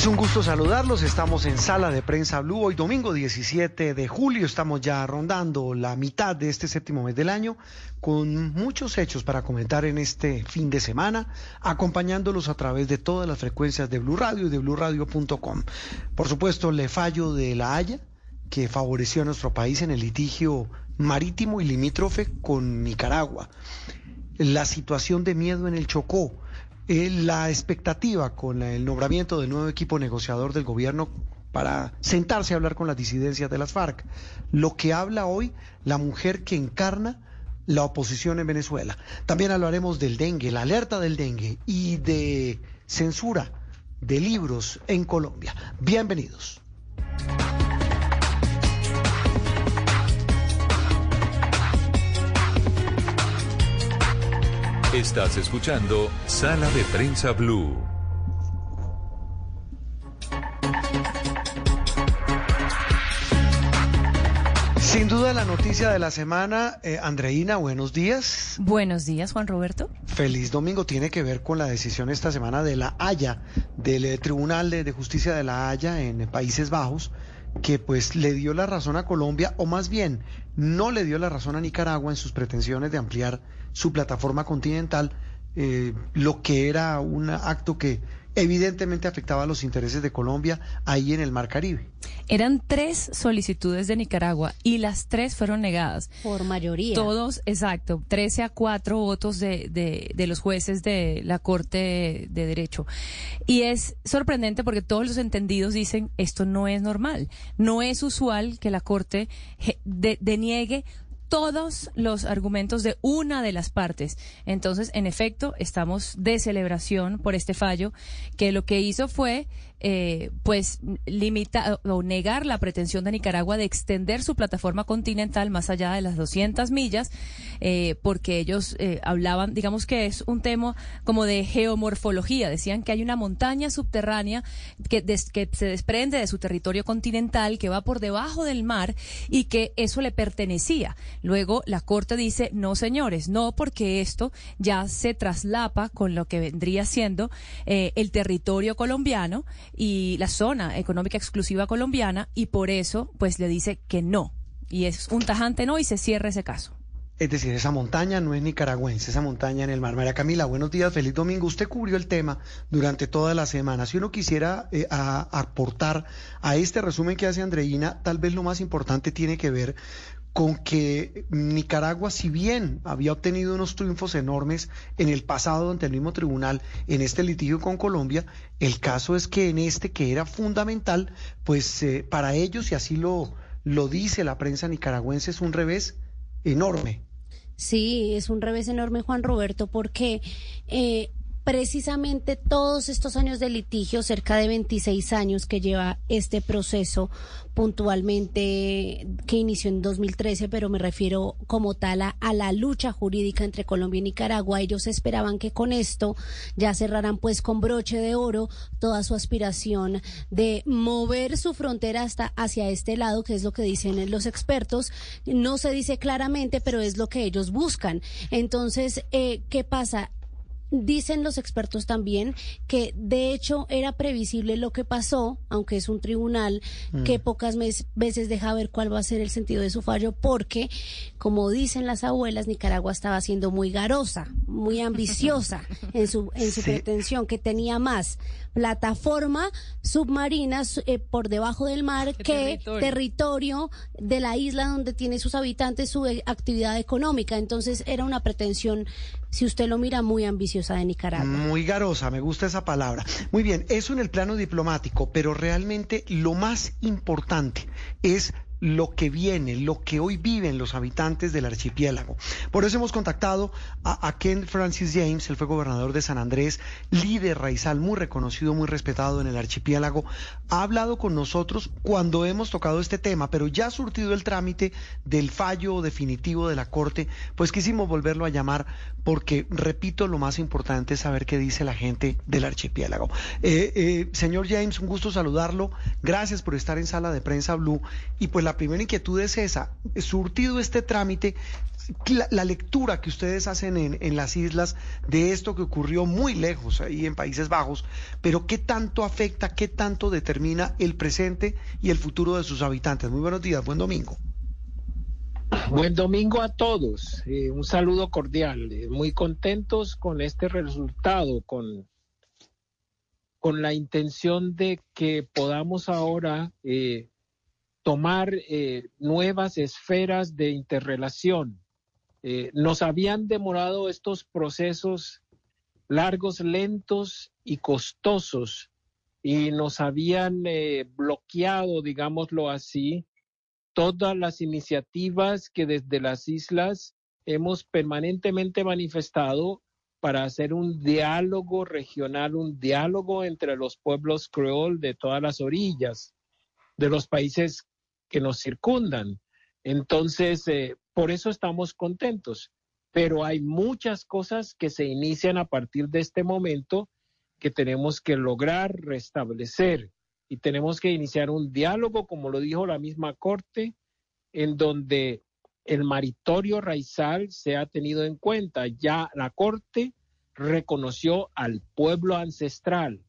Es un gusto saludarlos. Estamos en Sala de Prensa Blue. Hoy domingo 17 de julio estamos ya rondando la mitad de este séptimo mes del año con muchos hechos para comentar en este fin de semana, acompañándolos a través de todas las frecuencias de Blue Radio y de bluradio.com. Por supuesto, le fallo de la Haya que favoreció a nuestro país en el litigio marítimo y limítrofe con Nicaragua. La situación de miedo en el Chocó eh, la expectativa con el nombramiento del nuevo equipo negociador del gobierno para sentarse a hablar con las disidencias de las FARC. Lo que habla hoy la mujer que encarna la oposición en Venezuela. También hablaremos del dengue, la alerta del dengue y de censura de libros en Colombia. Bienvenidos. Estás escuchando Sala de Prensa Blue. Sin duda la noticia de la semana, eh, Andreina, buenos días. Buenos días, Juan Roberto. Feliz domingo tiene que ver con la decisión esta semana de la Haya, del eh, Tribunal de, de Justicia de la Haya en Países Bajos, que pues le dio la razón a Colombia, o más bien no le dio la razón a Nicaragua en sus pretensiones de ampliar su plataforma continental, eh, lo que era un acto que evidentemente afectaba a los intereses de Colombia ahí en el Mar Caribe. Eran tres solicitudes de Nicaragua y las tres fueron negadas. Por mayoría. Todos, exacto, 13 a 4 votos de, de, de los jueces de la Corte de Derecho. Y es sorprendente porque todos los entendidos dicen esto no es normal. No es usual que la Corte deniegue todos los argumentos de una de las partes. Entonces, en efecto, estamos de celebración por este fallo, que lo que hizo fue eh, pues limitar o negar la pretensión de Nicaragua de extender su plataforma continental más allá de las 200 millas, eh, porque ellos eh, hablaban, digamos que es un tema como de geomorfología, decían que hay una montaña subterránea que, que se desprende de su territorio continental, que va por debajo del mar y que eso le pertenecía. Luego la Corte dice, no señores, no porque esto ya se traslapa con lo que vendría siendo el territorio colombiano y la zona económica exclusiva colombiana y por eso pues le dice que no. Y es un tajante no y se cierra ese caso. Es decir, esa montaña no es nicaragüense, esa montaña en el mar. María Camila, buenos días, feliz domingo. Usted cubrió el tema durante toda la semana. Si uno quisiera eh, aportar a este resumen que hace Andreina, tal vez lo más importante tiene que ver con que Nicaragua, si bien había obtenido unos triunfos enormes en el pasado ante el mismo tribunal en este litigio con Colombia, el caso es que en este que era fundamental, pues eh, para ellos, y así lo, lo dice la prensa nicaragüense, es un revés enorme. Sí, es un revés enorme, Juan Roberto, porque eh, precisamente todos estos años de litigio, cerca de 26 años que lleva este proceso puntualmente que inició en 2013, pero me refiero como tal a, la lucha jurídica entre Colombia y Nicaragua. Ellos esperaban que con esto ya cerraran pues con broche de oro toda su aspiración de mover su frontera hasta hacia este lado, que es lo que dicen los expertos. No se dice claramente, pero es lo que ellos buscan. Entonces, eh, ¿qué pasa? Dicen los expertos también que de hecho era previsible lo que pasó, aunque es un tribunal que mm. pocas veces deja ver cuál va a ser el sentido de su fallo, porque, como dicen las abuelas, Nicaragua estaba siendo muy garosa, muy ambiciosa en su, en su pretensión, que tenía más plataforma submarina eh, por debajo del mar que territorio? de la isla donde tiene sus habitantes su eh, actividad económica. Entonces era una pretensión, si usted lo mira, muy ambiciosa de Nicaragua. Muy garosa, me gusta esa palabra. Muy bien, eso en el plano diplomático, pero realmente lo más importante es lo que viene, lo que hoy viven los habitantes del archipiélago. Por eso hemos contactado a, Ken Francis James, el fue gobernador de San Andrés, líder raizal muy reconocido, muy respetado en el archipiélago. Ha hablado con nosotros cuando hemos tocado este tema, pero ya ha surtido el trámite del fallo definitivo de la Corte, pues quisimos volverlo a llamar porque, repito, lo más importante es saber qué dice la gente del archipiélago. Eh, eh, señor James, un gusto saludarlo. Gracias por estar en sala de prensa Blue. Y pues la primera inquietud es esa, surtido este trámite, la, lectura que ustedes hacen en, en, las islas de esto que ocurrió muy lejos, ahí en Países Bajos, pero qué tanto afecta, qué tanto determina el presente y el futuro de sus habitantes. Muy buenos días, buen domingo. Buen domingo a todos. Eh, un saludo cordial. Eh, muy contentos con este resultado, con, con la intención de que podamos ahora eh, tomar nuevas esferas de interrelación. nos habían demorado estos procesos largos, lentos y costosos y nos habían bloqueado, digámoslo así, todas las iniciativas que desde las islas hemos permanentemente manifestado para hacer un diálogo regional, un diálogo entre los pueblos creol de todas las orillas, de los países que nos circundan. Entonces, eh, por eso estamos contentos. Pero hay muchas cosas que se inician a partir de este momento que tenemos que lograr restablecer y tenemos que iniciar un diálogo, como lo dijo la misma Corte, en donde el maritorio raizal se ha tenido en cuenta. Ya la Corte reconoció al pueblo ancestral,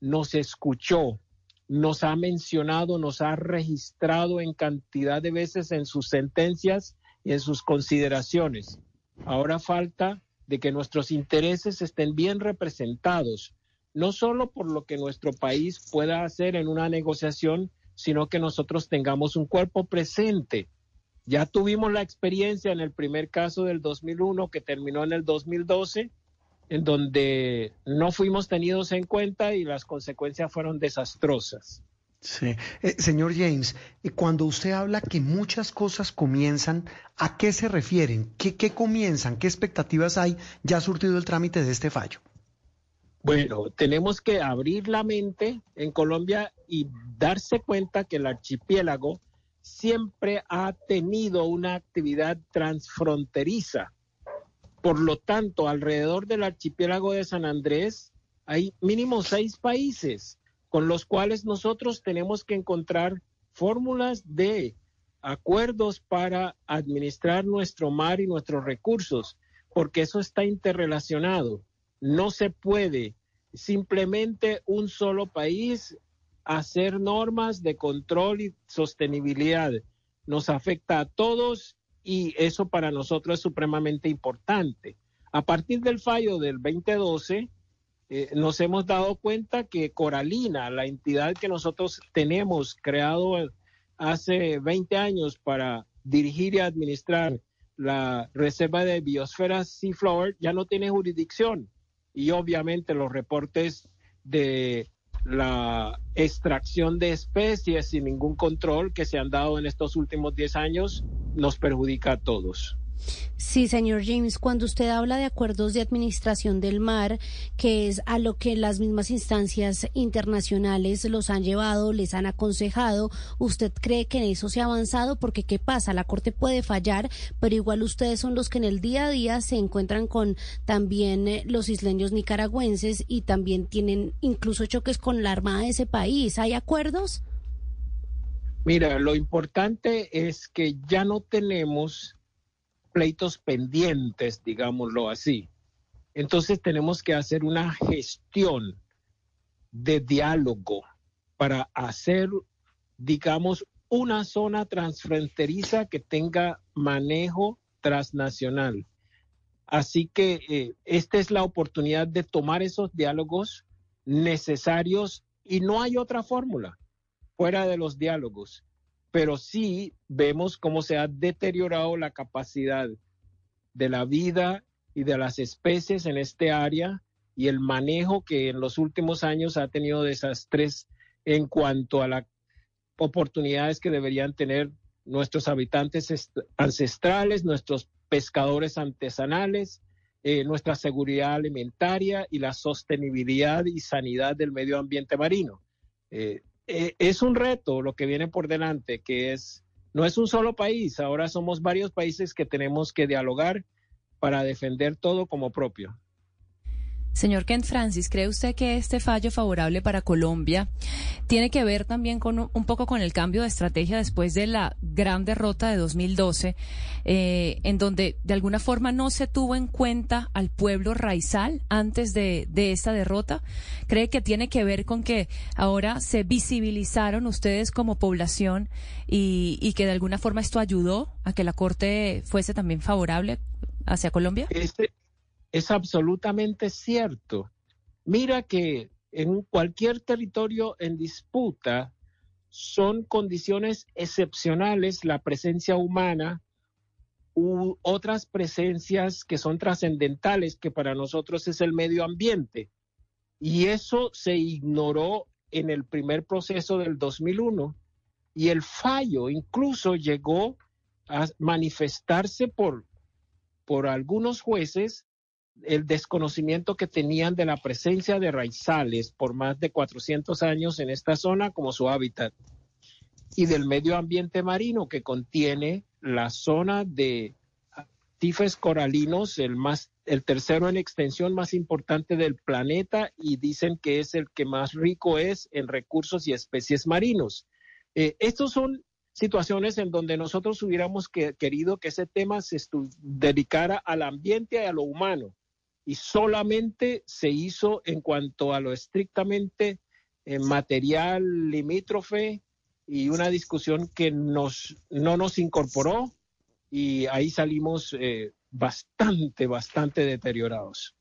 nos escuchó, nos ha mencionado, nos ha registrado en cantidad de veces en sus sentencias y en sus consideraciones. Ahora falta de que nuestros intereses estén bien representados, no solo por lo que nuestro país pueda hacer en una negociación, sino que nosotros tengamos un cuerpo presente. Ya tuvimos la experiencia en el primer caso del 2001 que terminó en el 2012, en donde no fuimos tenidos en cuenta y las consecuencias fueron desastrosas. Sí. Eh, señor James, eh, cuando usted habla que muchas cosas comienzan, ¿a qué se refieren? ¿Qué, ¿Qué comienzan? ¿Qué expectativas hay ya surtido el trámite de este fallo? Bueno, tenemos que abrir la mente en Colombia y darse cuenta que el archipiélago siempre ha tenido una actividad transfronteriza. Por lo tanto, alrededor del archipiélago de San Andrés hay mínimo seis países con los cuales nosotros tenemos que encontrar fórmulas de acuerdos para administrar nuestro mar y nuestros recursos, porque eso está interrelacionado. No se puede simplemente un solo país hacer normas de control y sostenibilidad. Nos afecta a todos y eso para nosotros es supremamente importante. A partir del fallo del 2012, eh, nos hemos dado cuenta que Coralina, la entidad que nosotros tenemos creado hace 20 años para dirigir y administrar la reserva de biosfera Seaflower, ya no tiene jurisdicción y obviamente los reportes de la extracción de especies sin ningún control que se han dado en estos últimos 10 años nos perjudica a todos. Sí, señor James, cuando usted habla de acuerdos de administración del mar, que es a lo que las mismas instancias internacionales los han llevado, les han aconsejado, ¿usted cree que en eso se ha avanzado? Porque ¿qué pasa? La Corte puede fallar, pero igual ustedes son los que en el día a día se encuentran con también eh, los isleños nicaragüenses y también tienen incluso choques con la Armada de ese país. ¿Hay acuerdos? Mira, lo importante es que ya no tenemos pleitos pendientes, digámoslo así. Entonces tenemos que hacer una gestión de diálogo para hacer, digamos, una zona transfronteriza que tenga manejo transnacional. Así que eh, esta es la oportunidad de tomar esos diálogos necesarios y no hay otra fórmula fuera de los diálogos pero sí vemos cómo se ha deteriorado la capacidad de la vida y de las especies en este área y el manejo que en los últimos años ha tenido desastres en cuanto a las oportunidades que deberían tener nuestros habitantes ancestrales, nuestros pescadores artesanales, eh, nuestra seguridad alimentaria y la sostenibilidad y sanidad del medio ambiente marino. Eh, eh, es un reto lo que viene por delante, que es, no es un solo país, ahora somos varios países que tenemos que dialogar para defender todo como propio. Señor Kent Francis, ¿cree usted que este fallo favorable para Colombia tiene que ver también con un poco con el cambio de estrategia después de la gran derrota de 2012, eh, en donde de alguna forma no se tuvo en cuenta al pueblo raizal antes de, de esta derrota? ¿Cree que tiene que ver con que ahora se visibilizaron ustedes como población y, que de alguna forma esto ayudó a que la Corte fuese también favorable hacia Colombia? Este, es absolutamente cierto. Mira que en cualquier territorio en disputa son condiciones excepcionales la presencia humana u otras presencias que son trascendentales, que para nosotros es el medio ambiente. Y eso se ignoró en el primer proceso del 2001 y el fallo incluso llegó a manifestarse por, por algunos jueces el desconocimiento que tenían de la presencia de raizales por más de 400 años en esta zona como su hábitat y del medio ambiente marino que contiene la zona de tifes coralinos, el más el tercero en extensión más importante del planeta y dicen que es el que más rico es en recursos y especies marinos. Eh, estos son situaciones en donde nosotros hubiéramos querido que ese tema se dedicara al ambiente y a lo humano y solamente se hizo en cuanto a lo estrictamente eh, material limítrofe y una discusión que nos, no nos incorporó y ahí salimos eh, bastante, bastante deteriorados.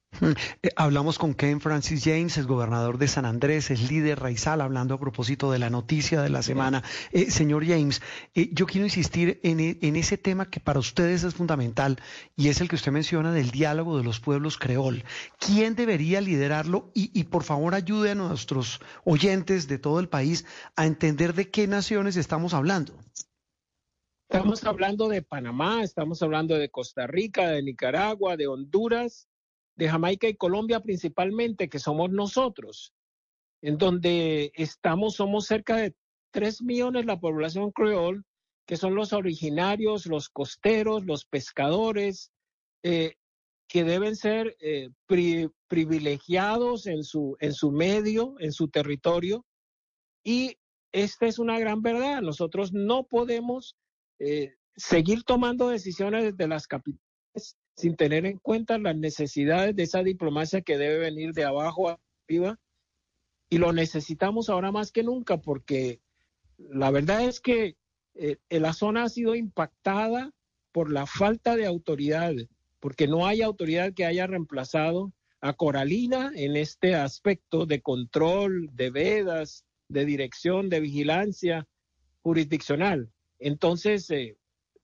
Eh, hablamos con Ken Francis James, es gobernador de San Andrés, es líder raizal, hablando a propósito de la noticia de la semana. Eh, señor James, eh, yo quiero insistir en, en, ese tema que para ustedes es fundamental y es el que usted menciona del diálogo de los pueblos creol. ¿Quién debería liderarlo? Y, y por favor ayude a nuestros oyentes de todo el país a entender de qué naciones estamos hablando. Estamos hablando de Panamá, estamos hablando de Costa Rica, de Nicaragua, de Honduras de Jamaica y Colombia principalmente, que somos nosotros, en donde estamos, somos cerca de 3 millones la población creol, que son los originarios, los costeros, los pescadores, eh, que deben ser eh, privilegiados en su, en su medio, en su territorio. Y esta es una gran verdad. Nosotros no podemos eh, seguir tomando decisiones desde las capitales sin tener en cuenta las necesidades de esa diplomacia que debe venir de abajo a arriba. Y lo necesitamos ahora más que nunca porque la verdad es que eh, la zona ha sido impactada por la falta de autoridad, porque no hay autoridad que haya reemplazado a Coralina en este aspecto de control, de vedas, de dirección, de vigilancia jurisdiccional. Entonces, eh,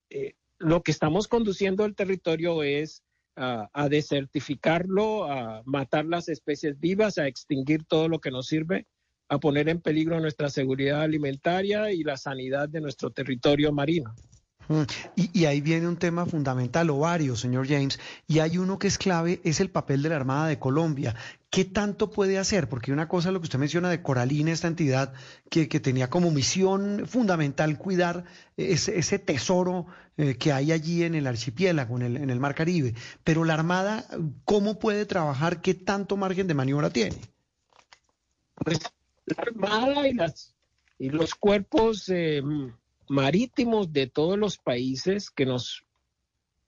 eh, lo que estamos conduciendo el territorio es a desertificarlo, a matar las especies vivas, a extinguir todo lo que nos sirve, a poner en peligro nuestra seguridad alimentaria y la sanidad de nuestro territorio marino. Y, ahí viene un tema fundamental, o varios, señor James, y hay uno que es clave, es el papel de la Armada de Colombia. ¿Qué tanto puede hacer? Porque una cosa es lo que usted menciona de Coralina, esta entidad que, tenía como misión fundamental cuidar ese, tesoro eh, que hay allí en el archipiélago, en el, en el Mar Caribe. Pero la Armada, ¿cómo puede trabajar? ¿Qué tanto margen de maniobra tiene? Pues la Armada y, las, y los cuerpos... Eh, marítimos de todos los países que nos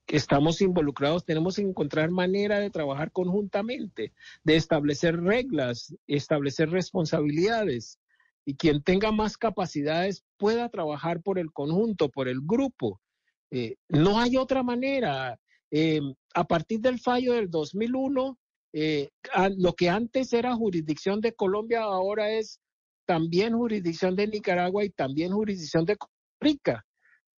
que estamos involucrados, tenemos que encontrar manera de trabajar conjuntamente, de establecer reglas, establecer responsabilidades y quien tenga más capacidades pueda trabajar por el conjunto, por el grupo. Eh, no hay otra manera. Eh, a partir del fallo del 2001, eh, lo que antes era jurisdicción de Colombia ahora es también jurisdicción de Nicaragua y también jurisdicción de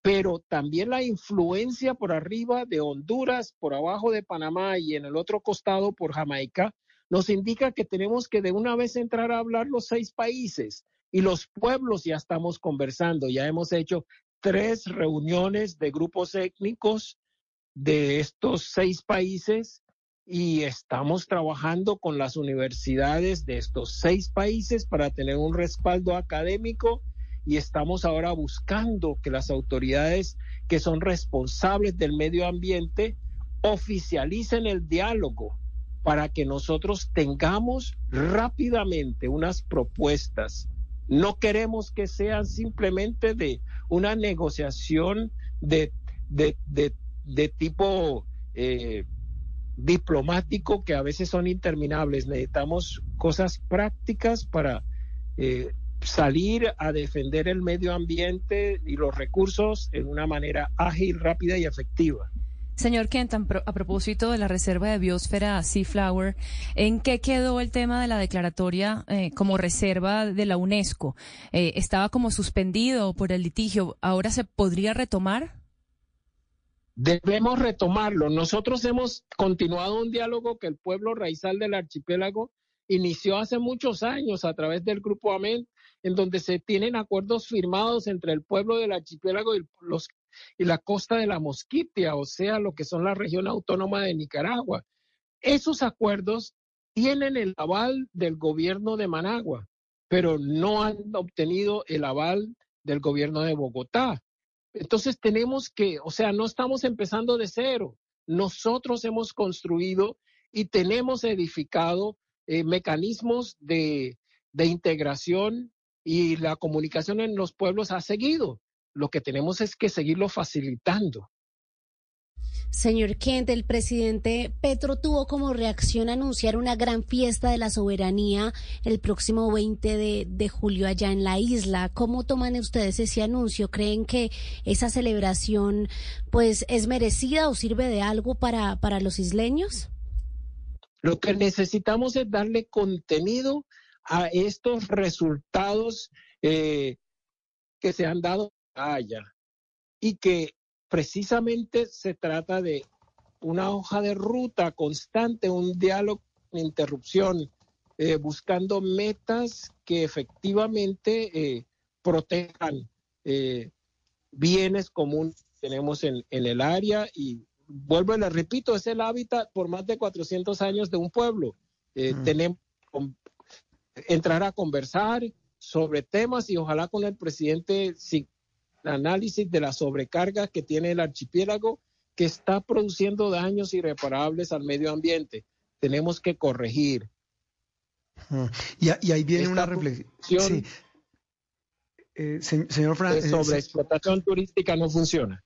pero también la influencia por arriba de Honduras, por abajo de Panamá y en el otro costado por Jamaica, nos indica que tenemos que de una vez entrar a hablar los seis países y los pueblos ya estamos conversando, ya hemos hecho tres reuniones de grupos étnicos de estos seis países y estamos trabajando con las universidades de estos seis países para tener un respaldo académico y estamos ahora buscando que las autoridades que son responsables del medio ambiente oficialicen el diálogo para que nosotros tengamos rápidamente unas propuestas. No queremos que sean simplemente de una negociación de, de, tipo eh, diplomático que a veces son interminables. Necesitamos cosas prácticas para eh, salir a defender el medio ambiente y los recursos en una manera ágil, rápida y efectiva. Señor Kentan, a propósito de la reserva de biosfera Seaflower, ¿en qué quedó el tema de la declaratoria eh, como reserva de la UNESCO? Eh, ¿Estaba como suspendido por el litigio? ¿Ahora se podría retomar? Debemos retomarlo. Nosotros hemos continuado un diálogo que el pueblo raizal del archipiélago inició hace muchos años a través del Grupo AMEN, en donde se tienen acuerdos firmados entre el pueblo del archipiélago y la costa de la Mosquitia, o sea, lo que son la región autónoma de Nicaragua. Esos acuerdos tienen el aval del gobierno de Managua, pero no han obtenido el aval del gobierno de Bogotá. Entonces tenemos que, o sea, no estamos empezando de cero. Nosotros hemos construido y tenemos edificado eh, mecanismos de, de integración y la comunicación en los pueblos ha seguido. Lo que tenemos es que seguirlo facilitando. Señor Kent, el presidente Petro tuvo como reacción anunciar una gran fiesta de la soberanía el próximo 20 de, julio allá en la isla. ¿Cómo toman ustedes ese anuncio? ¿Creen que esa celebración pues es merecida o sirve de algo para, para los isleños? Lo que necesitamos es darle contenido a estos resultados eh, que se han dado haya y que precisamente se trata de una hoja de ruta constante, un diálogo, una interrupción, eh, buscando metas que efectivamente eh, protejan eh, bienes comunes que tenemos en, el área y vuelvo y le repito, es el hábitat por más de 400 años de un pueblo. Tenemos entrar a conversar sobre temas y ojalá con el presidente si análisis de la sobrecarga que tiene el archipiélago que está produciendo daños irreparables al medio ambiente. Tenemos que corregir. Y, ahí viene una reflexión. Eh, señor Francis. Sobre explotación turística no funciona.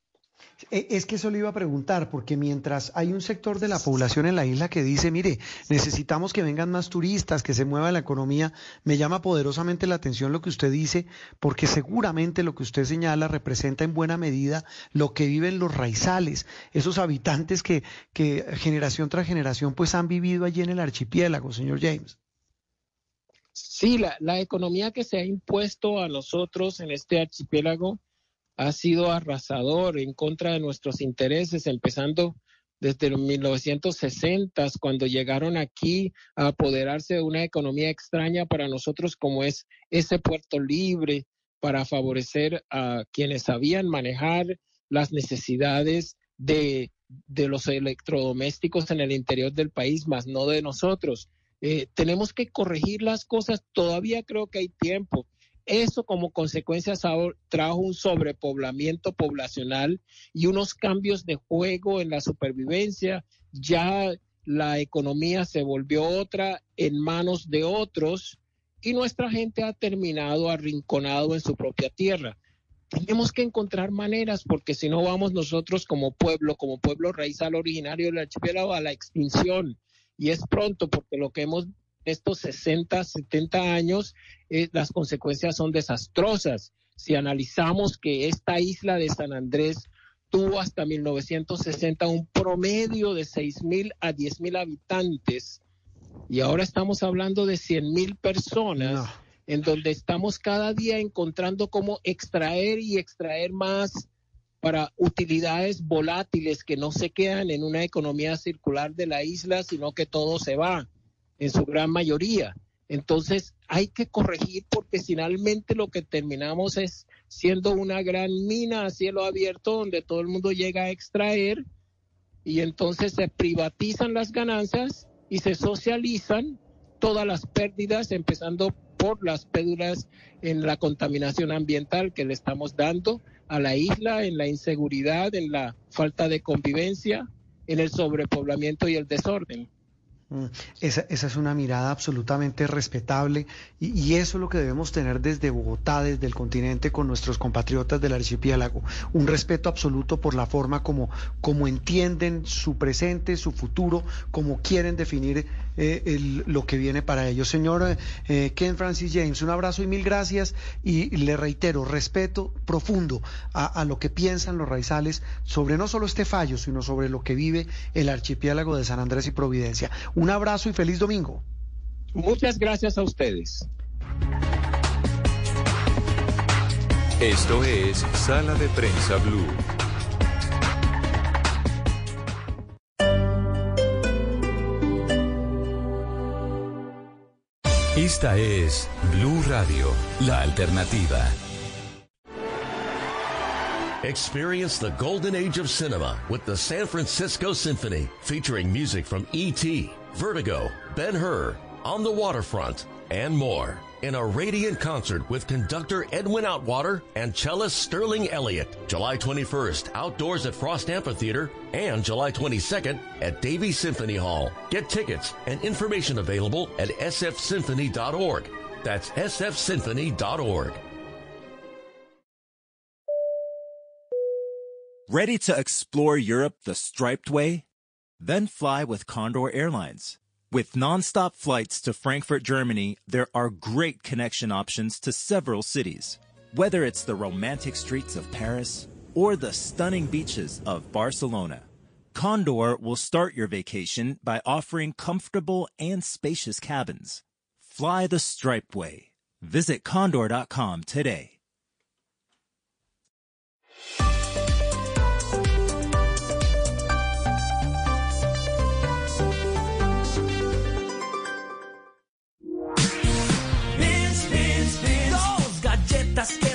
E, es que eso le iba a preguntar, porque mientras hay un sector de la población en la isla que dice, mire, necesitamos que vengan más turistas, que se mueva la economía, me llama poderosamente la atención lo que usted dice, porque seguramente lo que usted señala representa en buena medida lo que viven los raizales, esos habitantes que, que generación tras generación pues han vivido allí en el archipiélago, señor James. Sí, la, la economía que se ha impuesto a nosotros en este archipiélago ha sido arrasador en contra de nuestros intereses, empezando desde los 1960, cuando llegaron aquí a apoderarse de una economía extraña para nosotros como es ese puerto libre, para favorecer a quienes sabían manejar las necesidades de, los electrodomésticos en el interior del país, más no de nosotros. Eh, tenemos que corregir las cosas, todavía creo que hay tiempo. Eso como consecuencia trajo un sobrepoblamiento poblacional y unos cambios de juego en la supervivencia. Ya la economía se volvió otra en manos de otros y nuestra gente ha terminado arrinconado en su propia tierra. Tenemos que encontrar maneras porque si no vamos nosotros como pueblo, como pueblo raizal originario del archipiélago a la extinción. Y es pronto porque lo que hemos estos 60, 70 años, eh, las consecuencias son desastrosas. Si analizamos que esta isla de San Andrés tuvo hasta 1960 un promedio de 6 mil a 10 mil habitantes y ahora estamos hablando de 100 mil personas. en donde estamos cada día encontrando cómo extraer y extraer más para utilidades volátiles que no se quedan en una economía circular de la isla, sino que todo se va en su gran mayoría. Entonces hay que corregir porque finalmente lo que terminamos es siendo una gran mina a cielo abierto donde todo el mundo llega a extraer y entonces se privatizan las ganancias y se socializan todas las pérdidas, empezando por las pérdidas en la contaminación ambiental que le estamos dando a la isla, en la inseguridad, en la falta de convivencia, en el sobrepoblamiento y el desorden. Mm, esa, esa, es una mirada absolutamente respetable y, eso es lo que debemos tener desde Bogotá, desde el continente, con nuestros compatriotas del archipiélago. Un respeto absoluto por la forma como, como entienden su presente, su futuro, como quieren definir eh, lo que viene para ellos. Señor eh, Ken Francis James, un abrazo y mil gracias y le reitero, respeto profundo a, a lo que piensan los raizales sobre no solo este fallo, sino sobre lo que vive el archipiélago de San Andrés y Providencia. Un abrazo y feliz domingo. Muchas gracias a ustedes. Esto es Sala de Prensa Blue. Esta es Blue Radio, la alternativa. Experience the golden age of cinema with the San Francisco Symphony, featuring music from E.T., Vertigo, Ben Hur, On the Waterfront, and more. In a radiant concert with conductor Edwin Outwater and cellist Sterling Elliott. July 21st, outdoors at Frost Amphitheater and July 22nd at Davie Symphony Hall. Get tickets and information available at sfsymphony.org. That's sfsymphony.org. Ready to explore Europe the striped way? Then fly with Condor Airlines. With nonstop flights to Frankfurt, Germany, there are great connection options to several cities. Whether it's the romantic streets of Paris or the stunning beaches of Barcelona, Condor will start your vacation by offering comfortable and spacious cabins. Fly the striped way. Visit condor.com today.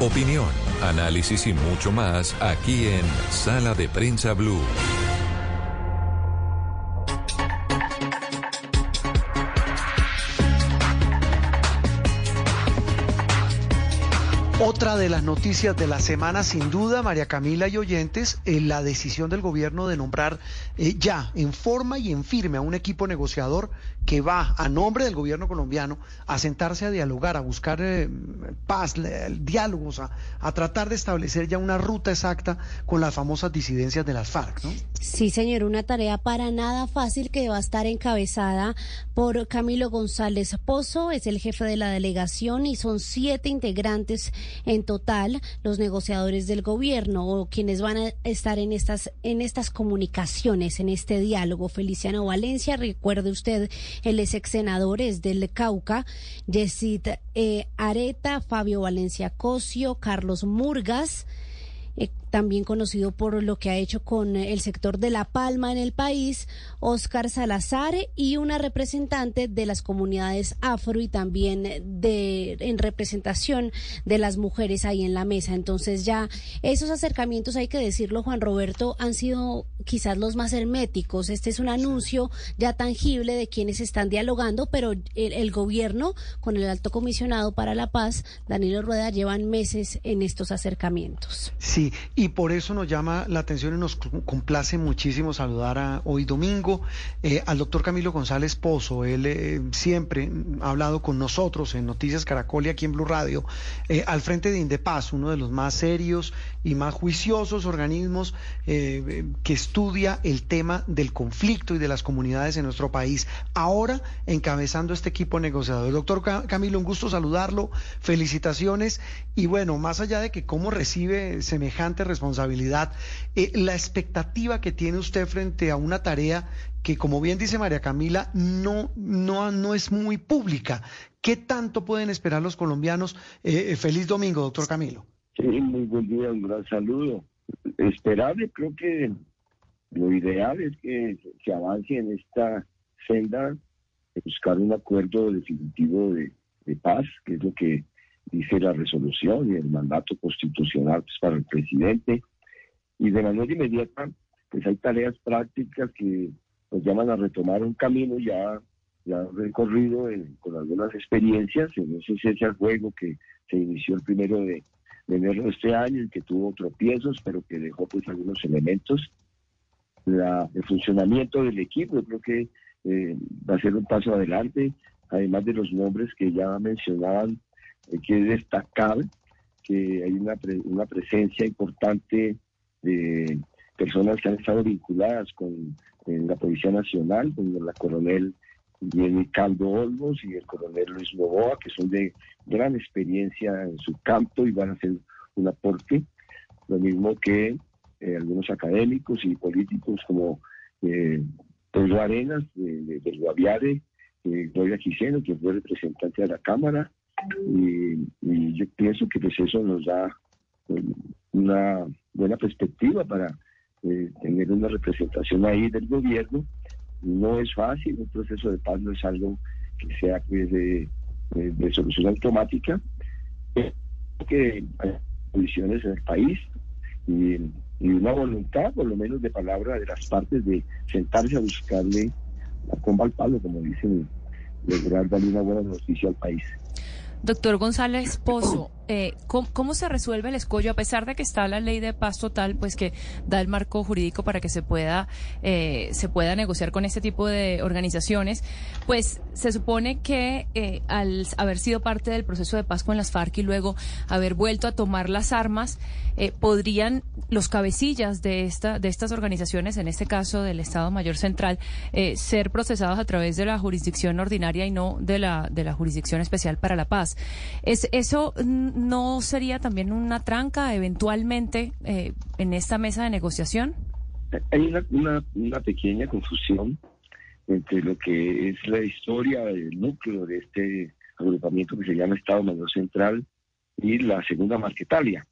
Opinión, análisis y mucho más aquí en Sala de Prensa Blue. Otra de las noticias de la semana, sin duda, María Camila y oyentes, eh, la decisión del gobierno de nombrar eh, ya en forma y en firme a un equipo negociador que va a nombre del gobierno colombiano a sentarse a dialogar, a buscar eh, paz, diálogos, a, a, tratar de establecer ya una ruta exacta con las famosas disidencias de las FARC, ¿no? Sí, señor, una tarea para nada fácil que va a estar encabezada por Camilo González Pozo, es el jefe de la delegación y son siete integrantes en total los negociadores del gobierno o quienes van a estar en estas en estas comunicaciones, en este diálogo. Feliciano Valencia, recuerde usted, el ex senador es del Cauca, Yesid eh, Areta, Fabio Valencia Cosio, Carlos Murgas, eh, también conocido por lo que ha hecho con el sector de La Palma en el país, Oscar Salazar y una representante de las comunidades afro y también de en representación de las mujeres ahí en la mesa. Entonces ya esos acercamientos, hay que decirlo, Juan Roberto, han sido quizás los más herméticos. Este es un anuncio ya tangible de quienes están dialogando, pero el, el gobierno con el alto comisionado para la paz, Danilo Rueda, llevan meses en estos acercamientos. Sí, y por eso nos llama la atención y nos complace muchísimo saludar a, hoy domingo eh, al doctor Camilo González Pozo. Él eh, siempre ha hablado con nosotros en Noticias Caracol y aquí en Blue Radio, eh, al frente de Indepaz, uno de los más serios y más juiciosos organismos que estudia el tema del conflicto y de las comunidades en nuestro país. Ahora encabezando este equipo negociador. Doctor Camilo, un gusto saludarlo, felicitaciones y bueno, más allá de que cómo recibe semejante responsabilidad. Eh, la expectativa que tiene usted frente a una tarea que, como bien dice María Camila, no, no, no es muy pública. ¿Qué tanto pueden esperar los colombianos? Eh, feliz domingo, doctor Camilo. Sí, muy buen día, un gran saludo. Esperable, creo que lo ideal es que se avance en esta senda de buscar un acuerdo definitivo de, paz, que es lo que dice la resolución y el mandato constitucional pues, para el presidente. Y de manera inmediata, pues hay tareas prácticas que nos llaman a retomar un camino ya, ya recorrido con algunas experiencias. En ese cese al juego que se inició el primero de, de enero de este año y que tuvo tropiezos, pero que dejó pues algunos elementos el funcionamiento del equipo. Yo creo que eh, va a ser un paso adelante, además de los nombres que ya mencionaban, hay que destacar que hay una, una presencia importante de personas que han estado vinculadas con la Policía Nacional, con la coronel Jenny Caldo Olmos y el coronel Luis Novoa, que son de gran experiencia en su campo y van a hacer un aporte, lo mismo que eh, algunos académicos y políticos como eh, Pedro Arenas de, del Guaviare, eh, Gloria Quiseno, que fue representante de la Cámara, y, yo pienso que pues eso nos da eh, una buena perspectiva para tener una representación ahí del gobierno. No es fácil, un proceso de paz no es algo que sea pues, de, de solución automática, que hay condiciones en el país y y una voluntad, por lo menos de palabra de las partes, de sentarse a buscarle la comba al palo, como dicen, lograr darle una buena noticia al país. Doctor González Pozo, eh, ¿cómo, se resuelve el escollo a pesar de que está la ley de paz total, pues que da el marco jurídico para que se pueda eh, se pueda negociar con este tipo de organizaciones? Pues se supone que eh, al haber sido parte del proceso de paz con las FARC y luego haber vuelto a tomar las armas, podrían los cabecillas de esta de estas organizaciones, en este caso del Estado Mayor Central, ser procesados a través de la jurisdicción ordinaria y no de la de la jurisdicción especial para la paz. ¿Es eso no sería también una tranca eventualmente eh, en esta mesa de negociación? Hay una, una, pequeña confusión entre lo que es la historia del núcleo de este agrupamiento que se llama Estado Mayor Central y la segunda Marquetalia.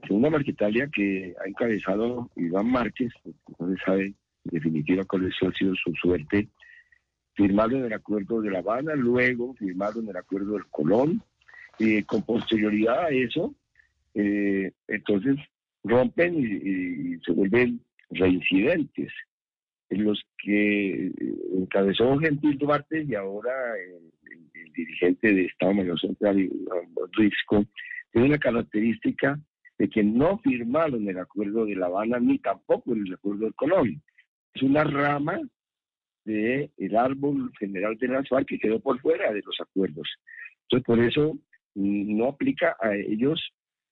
La segunda Marquetalia que ha encabezado Iván Márquez, no se sabe en definitiva cuál ha sido su suerte, firmaron el acuerdo de La Habana, luego firmaron el acuerdo del Colón, y con posterioridad a eso, eh, entonces rompen y, se vuelven reincidentes. En los que eh, encabezó Gentil Duarte y ahora el, dirigente de Estado Mayor Central, Risco, tiene una característica de que no firmaron el acuerdo de La Habana ni tampoco el acuerdo del Colón. Es una rama del el árbol general de la FARC que quedó por fuera de los acuerdos. Entonces, por eso no aplica a ellos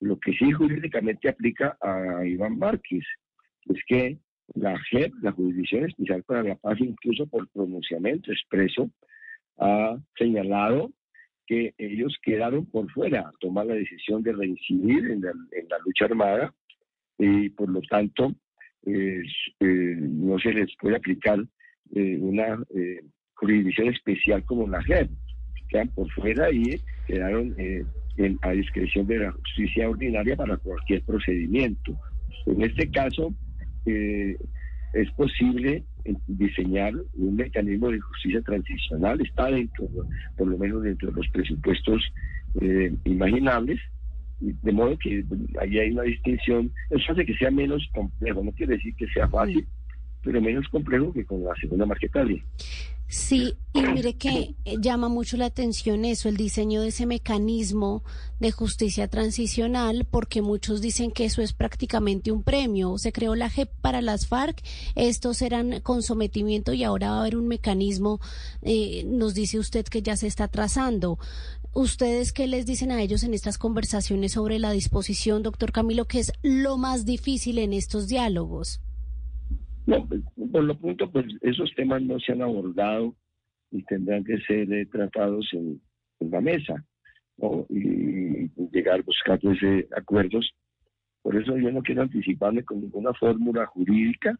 lo que sí jurídicamente aplica a Iván Márquez, es que la JEP, la Jurisdicción Especial para la Paz, incluso por pronunciamiento expreso, ha señalado que ellos quedaron por fuera tomar la decisión de reincidir en la, lucha armada y por lo tanto eh, no se les puede aplicar eh, una eh, jurisdicción especial como la JEP quedan por fuera y quedaron eh, a discreción de la justicia ordinaria para cualquier procedimiento. En este caso, eh, es posible eh, diseñar un mecanismo de justicia transicional, está dentro, por lo menos dentro de los presupuestos imaginables, de modo que ahí hay una distinción, eso hace que sea menos complejo, no quiere decir que sea fácil, pero menos complejo que con la segunda marquetaria. Sí, y mire que eh, llama mucho la atención eso, el diseño de ese mecanismo de justicia transicional, porque muchos dicen que eso es prácticamente un premio. Se creó la JEP para las FARC, estos eran con sometimiento y ahora va a haber un mecanismo, eh, nos dice usted que ya se está trazando. ¿Ustedes qué les dicen a ellos en estas conversaciones sobre la disposición, doctor Camilo, que es lo más difícil en estos diálogos? No, pues, por lo pronto, pues esos temas no se han abordado y tendrán que ser eh, tratados en, la mesa y, llegar pues, eh, acuerdos Por eso yo no quiero anticiparme con ninguna fórmula jurídica,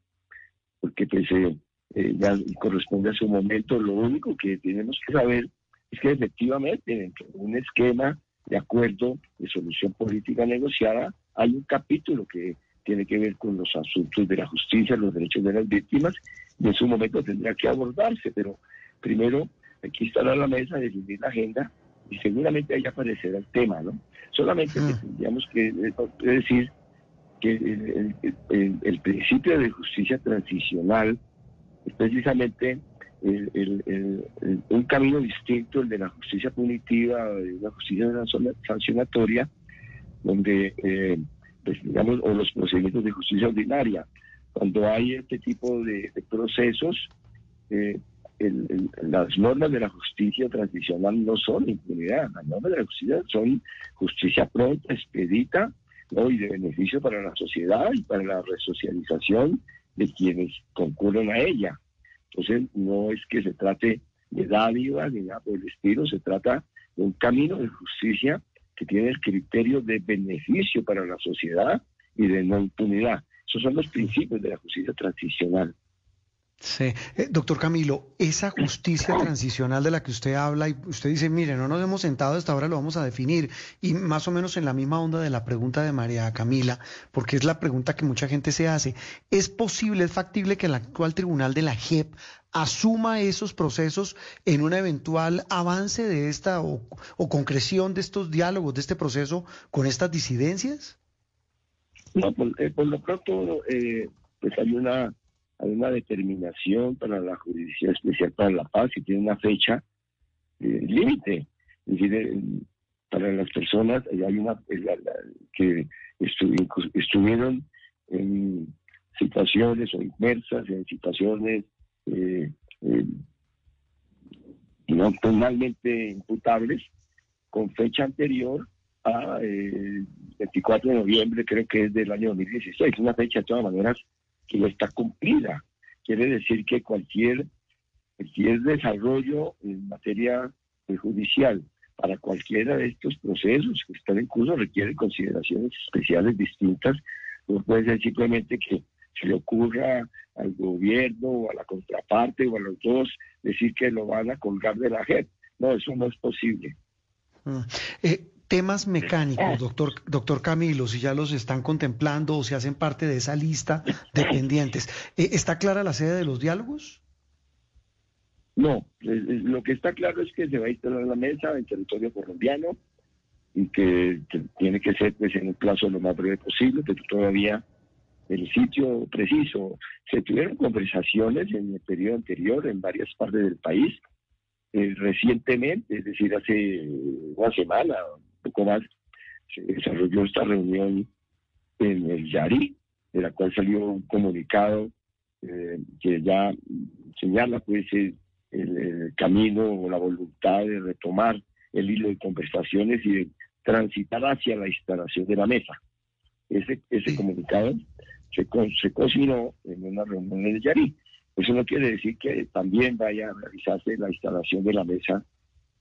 porque pues eh, eh, ya corresponde a su momento. Lo único que tenemos que saber es que efectivamente dentro de un esquema de acuerdo de solución política negociada hay un capítulo que tiene que ver con los asuntos de la justicia, los derechos de las víctimas, y en su momento tendrá que abordarse, pero primero aquí estará la mesa, definir la agenda, y seguramente ahí aparecerá el tema, ¿no? Solamente que tendríamos que decir que el, principio de justicia transicional es precisamente un camino distinto, el de la justicia punitiva, de la justicia sancionatoria, donde, eh, pues, digamos, o los procedimientos de justicia ordinaria. Cuando hay este tipo de, procesos, eh, las normas de la justicia transicional no son impunidad, las normas de la justicia son justicia pronta, expedita, ¿no? y de beneficio para la sociedad y para la resocialización de quienes concurren a ella. Entonces, no es que se trate de dádivas ni nada por el estilo, se trata de un camino de justicia que tiene el criterio de beneficio para la sociedad y de no impunidad. Esos son los principios de la justicia transicional. Sí, eh, doctor Camilo, esa justicia transicional de la que usted habla y usted dice, mire, no nos hemos sentado hasta ahora, lo vamos a definir y más o menos en la misma onda de la pregunta de María Camila, porque es la pregunta que mucha gente se hace, ¿es posible, es factible que el actual tribunal de la JEP asuma esos procesos en un eventual avance de esta o, concreción de estos diálogos, de este proceso con estas disidencias? No, por, eh, lo pronto, eh, pues hay una hay una determinación para la Jurisdicción Especial para la Paz y tiene una fecha eh, límite. Es decir, eh, para las personas hay una que estuvieron en situaciones o inmersas en situaciones eh, no penalmente imputables con fecha anterior a 24 de noviembre, creo que es del año 2016, una fecha de todas maneras que no está cumplida. Quiere decir que cualquier, cualquier desarrollo en materia judicial para cualquiera de estos procesos que están en curso requiere consideraciones especiales distintas. No puede ser simplemente que se le ocurra al gobierno o a la contraparte o a los dos decir que lo van a colgar de la JEP. No, eso no es posible. Mm. Eh, Temas mecánicos, doctor, doctor Camilo, si ya los están contemplando o si hacen parte de esa lista de pendientes. Eh, ¿Está clara la sede de los diálogos? No, lo que está claro es que se va a instalar la mesa en territorio colombiano y que tiene que ser pues, en un plazo lo más breve posible, pero todavía el sitio preciso. Se tuvieron conversaciones en el periodo anterior en varias partes del país, eh, recientemente, es decir, hace una semana, poco más, se desarrolló esta reunión en el Yari, de la cual salió un comunicado eh, que ya señala pues el, camino o la voluntad de retomar el hilo de conversaciones y de transitar hacia la instalación de la mesa. Ese, ese comunicado se, se cocinó en una reunión en el Yari. Eso no quiere decir que también vaya a realizarse la instalación de la mesa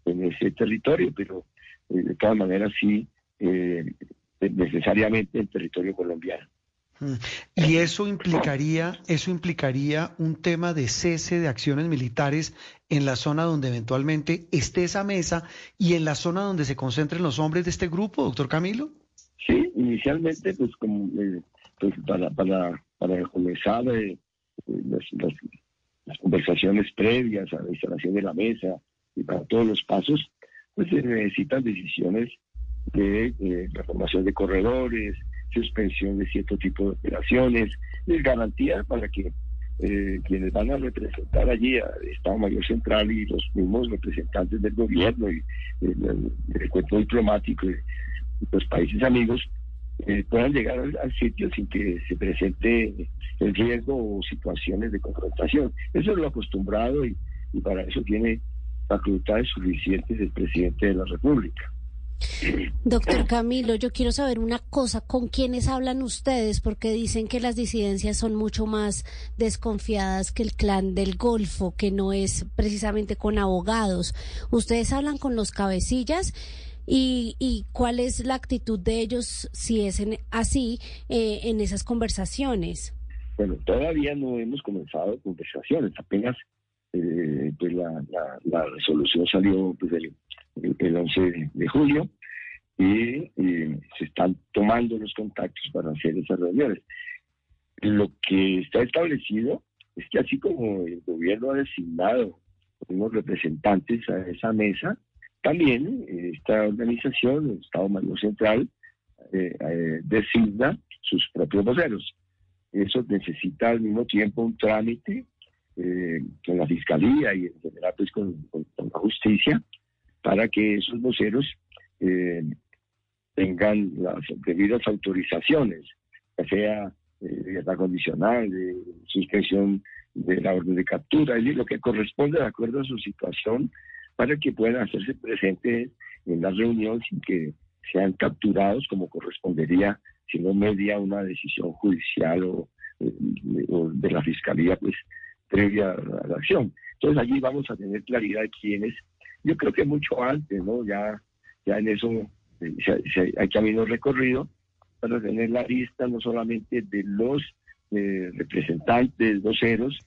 en ese territorio, pero eh, de todas maneras sí eh, necesariamente en territorio colombiano. Mm. Y eso implicaría, eso implicaría un tema de cese de acciones militares en la zona donde eventualmente esté esa mesa y en la zona donde se concentren los hombres de este grupo, doctor Camilo. Sí, inicialmente, pues como eh, pues para, para, para comenzar las, las, conversaciones previas a la instalación de la mesa y para todos los pasos, pues se necesitan decisiones de eh, la formación de corredores, suspensión de cierto tipo de operaciones, de garantía para que eh, quienes van a representar allí al Estado Mayor Central y los mismos representantes del gobierno y del encuentro diplomático de los países amigos eh, puedan llegar al, sitio sin que se presente el riesgo o situaciones de confrontación. Eso es lo acostumbrado y para eso tiene facultades suficientes del presidente de la República. Doctor Camilo, yo quiero saber una cosa, ¿con quiénes hablan ustedes? Porque dicen que las disidencias son mucho más desconfiadas que el clan del Golfo, que no es precisamente con abogados. ¿Ustedes hablan con los cabecillas? y, y cuál es la actitud de ellos, si es en- así, eh, en esas conversaciones. Bueno, todavía no hemos comenzado conversaciones, apenas eh, pues la, la- la resolución salió pues, el, el- el 11 de, julio y eh, se están tomando los contactos para hacer esas reuniones. Lo que está establecido es que así como el gobierno ha designado unos representantes a esa mesa, también esta organización, el Estado Mayor Central, eh, eh, designa sus propios voceros. Eso necesita al mismo tiempo un trámite eh, con la Fiscalía y en general pues, con, la justicia para que esos voceros eh, tengan las debidas autorizaciones, ya sea eh, libertad condicional, de suspensión de la orden de captura, lo que corresponde de acuerdo a su situación para que puedan hacerse presentes en la reunión sin que sean capturados como correspondería si no media una decisión judicial o, eh, o de la fiscalía pues previa a la acción. Entonces allí vamos a tener claridad de quiénes. Yo creo que mucho antes, ¿no? Ya, ya en eso eh, se- se- hay camino recorrido para tener la lista no solamente de los eh, representantes voceros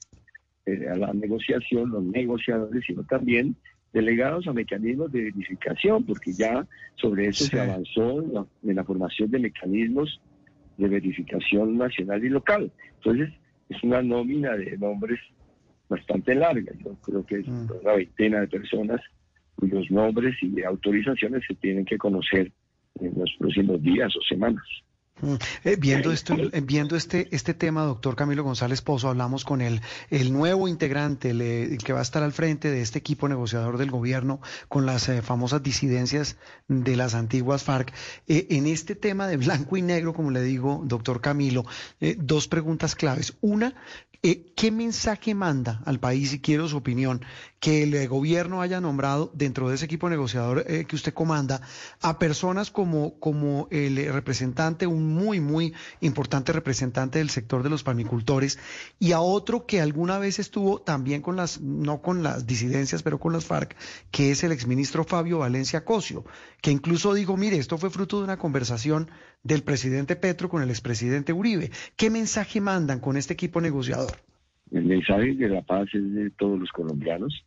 eh, a la negociación, los negociadores, sino también delegados a mecanismos de verificación, porque ya sobre eso Sí. se avanzó en la, en la formación de mecanismos de verificación nacional y local. Entonces, es una nómina de nombres bastante larga. Yo creo que es Mm. una veintena de personas cuyos nombres y autorizaciones se tienen que conocer en los próximos días o semanas. Mm, eh, viendo esto, eh, viendo este este tema, doctor Camilo González Pozo, hablamos con el el nuevo integrante, que va a estar al frente de este equipo negociador del gobierno con las eh, famosas disidencias de las antiguas FARC. En este tema de blanco y negro, como le digo, doctor Camilo, dos preguntas claves. Una, ¿qué mensaje manda al país, y quiero su opinión, que el eh, gobierno haya nombrado dentro de ese equipo negociador eh, que usted comanda a personas como, como el eh, representante, un muy, muy importante representante del sector de los palmicultores, y a otro que alguna vez estuvo también con las, no con las disidencias, pero con las FARC, que es el exministro Fabio Valencia Cosio, que incluso dijo, mire, esto fue fruto de una conversación del presidente Petro con el expresidente Uribe. ¿Qué mensaje mandan con este equipo negociador? El mensaje de la paz es de todos los colombianos,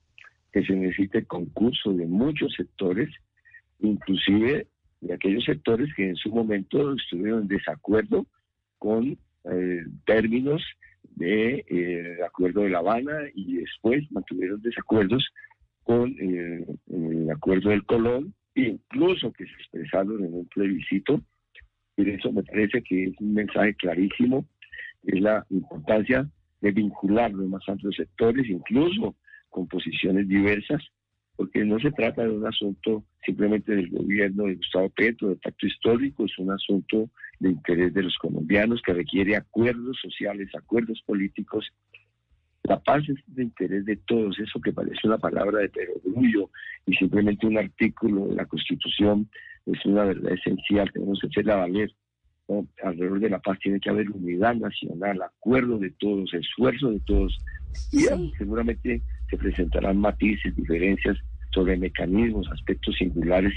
que se necesite concurso de muchos sectores, inclusive de aquellos sectores que en su momento estuvieron en desacuerdo con eh, términos de, eh, acuerdo de La Habana y después mantuvieron desacuerdos con eh, el acuerdo del Colón, incluso que se expresaron en un plebiscito. Y eso me parece que es un mensaje clarísimo, es la importancia de vincular los más amplios sectores, incluso con posiciones diversas, porque no se trata de un asunto simplemente del gobierno de Gustavo Petro, del pacto histórico, es un asunto de interés de los colombianos que requiere acuerdos sociales, acuerdos políticos. La paz es de interés de todos, eso que parece una palabra de perogrullo y simplemente un artículo de la Constitución es una verdad esencial, tenemos que hacerla valer. ¿no? Alrededor de la paz tiene que haber unidad nacional, acuerdo de todos, esfuerzo de todos. Y Sí. seguramente se presentarán matices, diferencias sobre mecanismos, aspectos singulares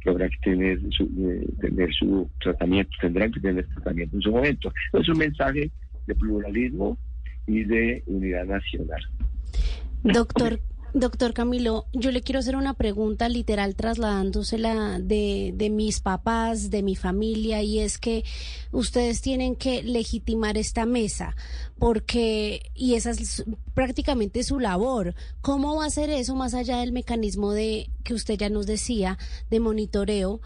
que habrá que tener su, eh, tener su tratamiento, tendrán que tener tratamiento en su momento. Es un mensaje de pluralismo y de unidad nacional. Doctor, doctor Camilo, yo le quiero hacer una pregunta literal trasladándosela de, de mis papás, de mi familia, y es que ustedes tienen que legitimar esta mesa, porque, y esa es prácticamente su labor. ¿Cómo va a ser eso más allá del mecanismo de, que usted ya nos decía, de monitoreo?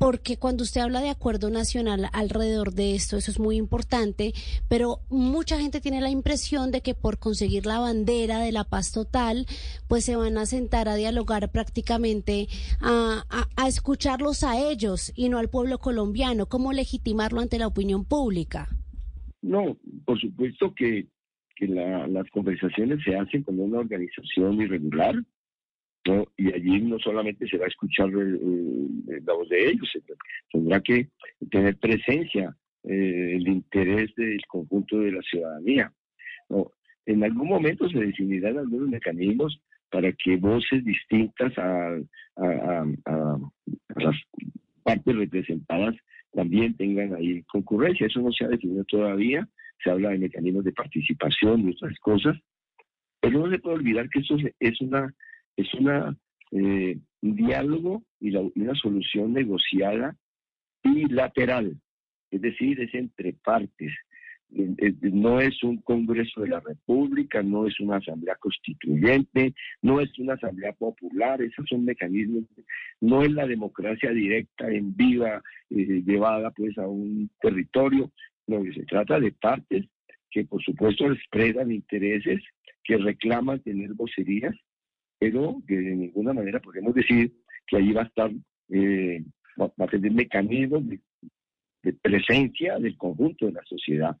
Porque cuando usted habla de acuerdo nacional alrededor de esto, eso es muy importante, pero mucha gente tiene la impresión de que por conseguir la bandera de la paz total, pues se van a sentar a dialogar prácticamente, a, a, a escucharlos a ellos y no al pueblo colombiano. ¿Cómo legitimarlo ante la opinión pública? No, por supuesto que, que la- las conversaciones se hacen con una organización irregular, ¿no? y allí no solamente se va a escuchar la voz de ellos, tendrá que tener presencia eh, el interés del conjunto de la ciudadanía. En algún momento se definirán algunos mecanismos para que voces distintas a, las partes representadas también tengan ahí concurrencia. Eso no se ha definido todavía, se habla de mecanismos de participación y otras cosas, pero no se puede olvidar que eso es una, es una eh, un diálogo y una solución negociada bilateral, es decir, es entre partes. No es un Congreso de la República, no es una Asamblea Constituyente, no es una Asamblea Popular, esos son mecanismos, no es la democracia directa en viva, eh, llevada pues a un territorio, no, se trata de partes que por supuesto expresan intereses, que reclaman tener vocerías, pero que de ninguna manera podemos decir que ahí va a estar, eh, va, a tener mecanismos de, presencia del conjunto de la sociedad,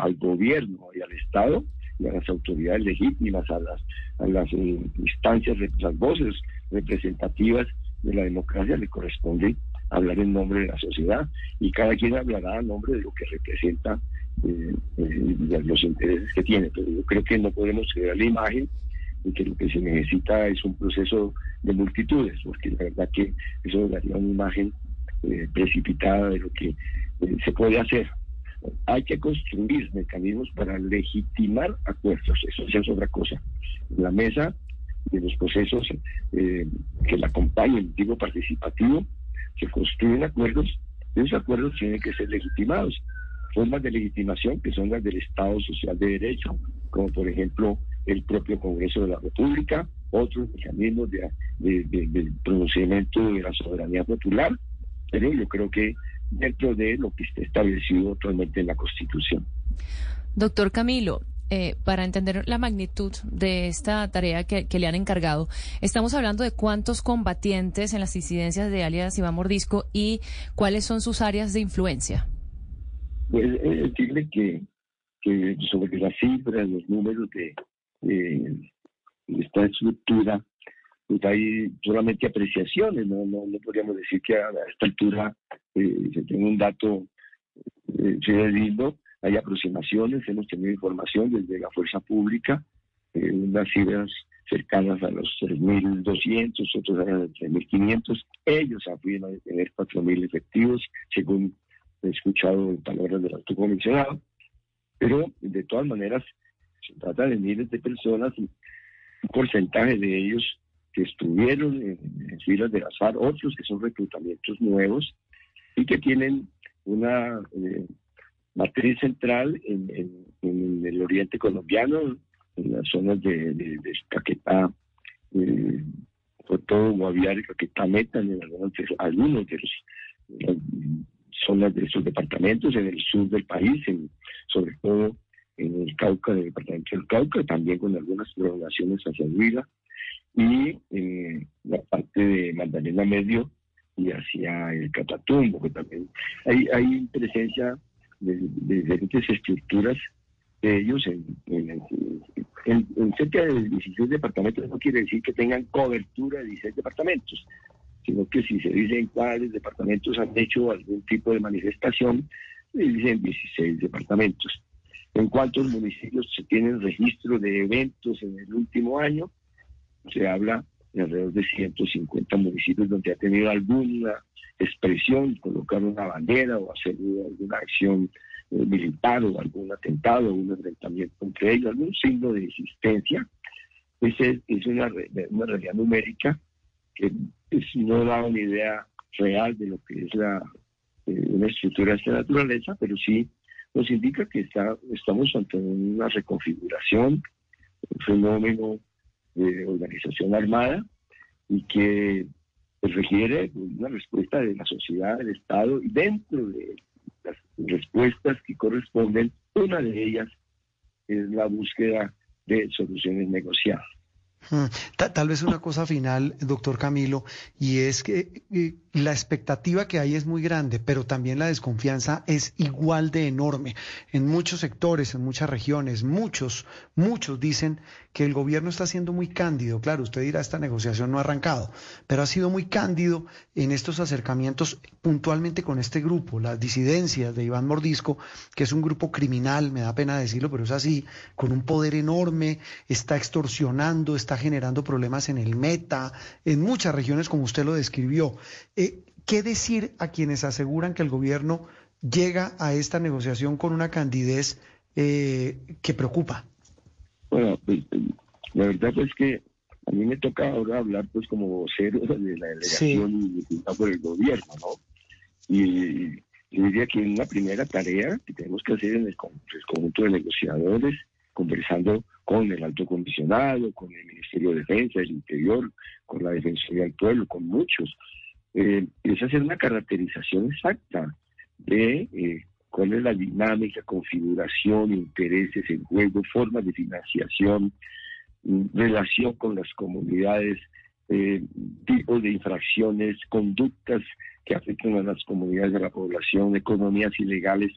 al gobierno y al Estado y a las autoridades legítimas, a las, a las eh, instancias, las voces representativas de la democracia le corresponde hablar en nombre de la sociedad y cada quien hablará en nombre de lo que representa eh, eh los intereses que tiene. Pero yo creo que no podemos crear la imagen y que lo que se necesita es un proceso de multitudes, porque la verdad que eso daría una imagen eh, precipitada de lo que eh, se puede hacer. Hay que construir mecanismos para legitimar acuerdos, eso es otra cosa. La mesa de los procesos eh, que la acompañen, tipo participativo, se construyen acuerdos, y esos acuerdos tienen que ser legitimados. Formas de legitimación que son las del Estado Social de Derecho, como por ejemplo el propio Congreso de la República, otros mecanismos de, de, pronunciamiento de la soberanía popular, pero yo creo que dentro de lo que está establecido actualmente en la Constitución. Doctor Camilo, eh, para entender la magnitud de esta tarea que, le han encargado, estamos hablando de cuántos combatientes en las incidencias de alias Iván Mordisco y cuáles son sus áreas de influencia. Pues decirle que, que sobre las cifras, los números de, eh, esta estructura, pues hay solamente apreciaciones, no, no, no podríamos decir que a esta altura eh, se tenga un dato eh, lindo, hay aproximaciones, hemos tenido información desde la fuerza pública, eh, unas cifras cercanas a los 3.200, otros a los 3.500, ellos afirman tener 4.000 efectivos, según he escuchado en palabras del alto comisionado, pero de todas maneras se trata de miles de personas y un porcentaje de ellos que estuvieron en, filas de FARC, otros que son reclutamientos nuevos y que tienen una eh, matriz central en, el oriente colombiano, en las zonas de, de, Caquetá, eh, sobre todo Guaviare, Caquetá, Meta, en algunos de, algunos de las zonas de esos departamentos, en el sur del país, en, sobre todo en el Cauca, en el departamento del Cauca, también con algunas prolongaciones hacia Huila, y en la parte de Magdalena Medio y hacia el Catatumbo, que también hay, presencia de, diferentes estructuras de ellos en, en, cerca de 16 departamentos, no quiere decir que tengan cobertura de 16 departamentos, sino que si se dicen cuáles departamentos han hecho algún tipo de manifestación, se dicen 16 departamentos en cuántos municipios se tienen registro de eventos en el último año. Se habla de alrededor de 150 municipios donde ha tenido alguna expresión, colocar una bandera o hacer alguna acción eh, militar o algún atentado un enfrentamiento entre ellos, algún signo de existencia. Esa es, una, una realidad numérica que no da una idea real de lo que es la, eh, una estructura de esta naturaleza, pero sí nos indica que está, estamos ante una reconfiguración, un fenómeno de organización armada y que pues, requiere una respuesta de la sociedad, del Estado y dentro de las respuestas que corresponden, una de ellas es la búsqueda de soluciones negociadas. Hmm. Tal, vez una cosa final, doctor Camilo, y es que eh, la expectativa que hay es muy grande, pero también la desconfianza es igual de enorme. En muchos sectores, en muchas regiones, muchos, muchos dicen que el gobierno está siendo muy cándido. Claro, usted dirá, esta negociación no ha arrancado, pero ha sido muy cándido en estos acercamientos puntualmente con este grupo, las disidencias de Iván Mordisco, que es un grupo criminal, me da pena decirlo, pero es así, con un poder enorme, está extorsionando, está está generando problemas en el Meta, en muchas regiones como usted lo describió. Eh, ¿Qué decir a quienes aseguran que el gobierno llega a esta negociación con una candidez eh, que preocupa? Bueno, pues, la verdad es que a mí me toca ahora hablar pues como vocero de la delegación sí. por el gobierno, ¿no? Y yo diría que una primera tarea que tenemos que hacer en el, conjunto de negociadores, conversando con el alto comisionado, con el Ministerio de Defensa, del Interior, con la Defensoría del Pueblo, con muchos, eh, es hacer una caracterización exacta de eh, cuál es la dinámica, configuración, intereses en juego, formas de financiación, mm, relación con las comunidades, eh, tipos de infracciones, conductas que afectan a las comunidades de la población, economías ilegales.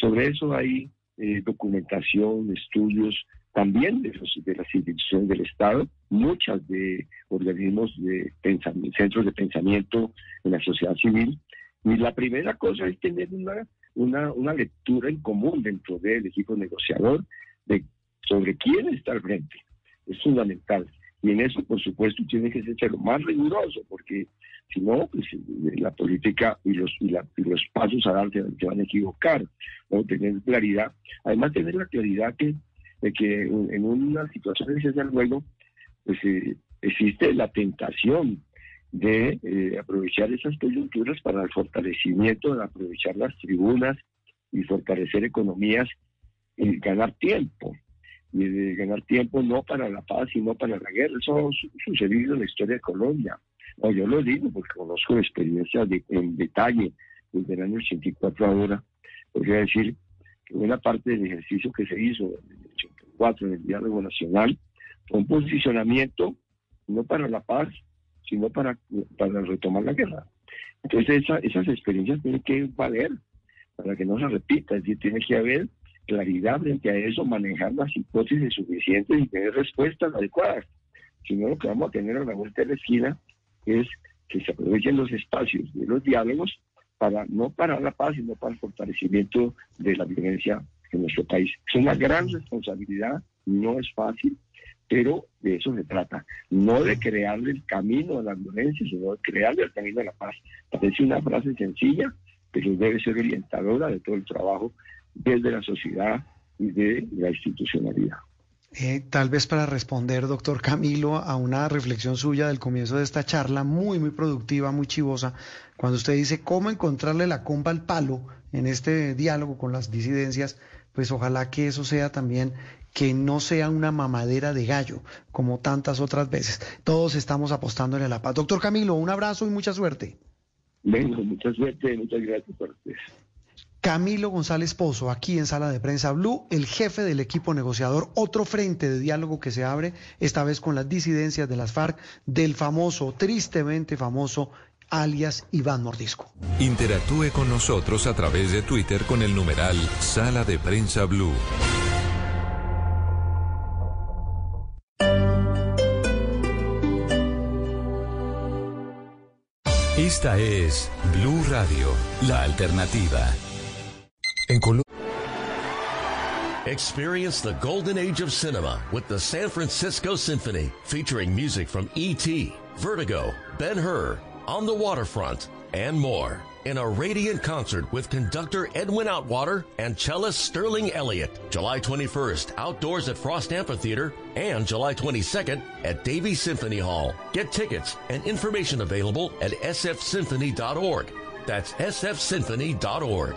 Sobre eso hay eh, documentación, estudios también de, de, las instituciones del Estado, muchas de organismos de pensamiento, centros de pensamiento en la sociedad civil. Y la primera cosa es tener una, una, una lectura en común dentro del equipo negociador de sobre quién está al frente. Es fundamental. Y en eso, por supuesto, tiene que ser lo más riguroso, porque si no, pues la política y los, y, los pasos a dar se, van a equivocar. ¿no? Tener claridad. Además, tener la claridad que, de que en una situación de ese juego, pues eh, existe la tentación de eh, aprovechar esas coyunturas para el fortalecimiento, de aprovechar las tribunas y fortalecer economías y ganar tiempo y de ganar tiempo no para la paz, sino para la guerra. Eso ha sucedido en la historia de Colombia. No, yo lo digo porque conozco experiencias de, en detalle desde el año 84 ahora. Podría decir que buena parte del ejercicio que se hizo en el 84 en el diálogo nacional fue un posicionamiento no para la paz, sino para, para retomar la guerra. Entonces esas experiencias tienen que valer para que no se repita, es decir, tiene que haber claridad frente a eso, manejar las hipótesis suficientes y tener respuestas adecuadas. Si no, lo que vamos a tener a la vuelta de la esquina es que se aprovechen los espacios de los diálogos para no para la paz, sino para el fortalecimiento de la violencia en nuestro país. Es una gran responsabilidad, no es fácil, pero de eso se trata. No de crearle el camino a la violencia, sino de crearle el camino a la paz. Parece una frase sencilla, pero debe ser orientadora de todo el trabajo desde la sociedad y de la institucionalidad. Eh, tal vez para responder, doctor Camilo, a una reflexión suya del comienzo de esta charla, muy, muy productiva, muy chivosa, cuando usted dice cómo encontrarle la comba al palo en este diálogo con las disidencias, pues ojalá que eso sea también que no sea una mamadera de gallo, como tantas otras veces. Todos estamos apostándole a la paz. Doctor Camilo, un abrazo y mucha suerte. Venga, mucha suerte, muchas gracias por ustedes. Camilo González Pozo, aquí en Sala de Prensa Blue, el jefe del equipo negociador, otro frente de diálogo que se abre, esta vez con las disidencias de las FARC, del famoso, tristemente famoso, alias Iván Mordisco. Interactúe con nosotros a través de Twitter con el numeral Sala de Prensa Blue. Esta es Blue Radio, la alternativa. En. Experience the golden age of cinema with the San Francisco Symphony, featuring music from E.T., Vertigo, Ben Hur, On the Waterfront, and more. In a radiant concert with conductor Edwin Outwater and cellist Sterling Elliott. July 21st, outdoors at Frost Amphitheater, and July 22nd at Davie Symphony Hall. Get tickets and information available at sfsymphony.org. That's sfsymphony.org.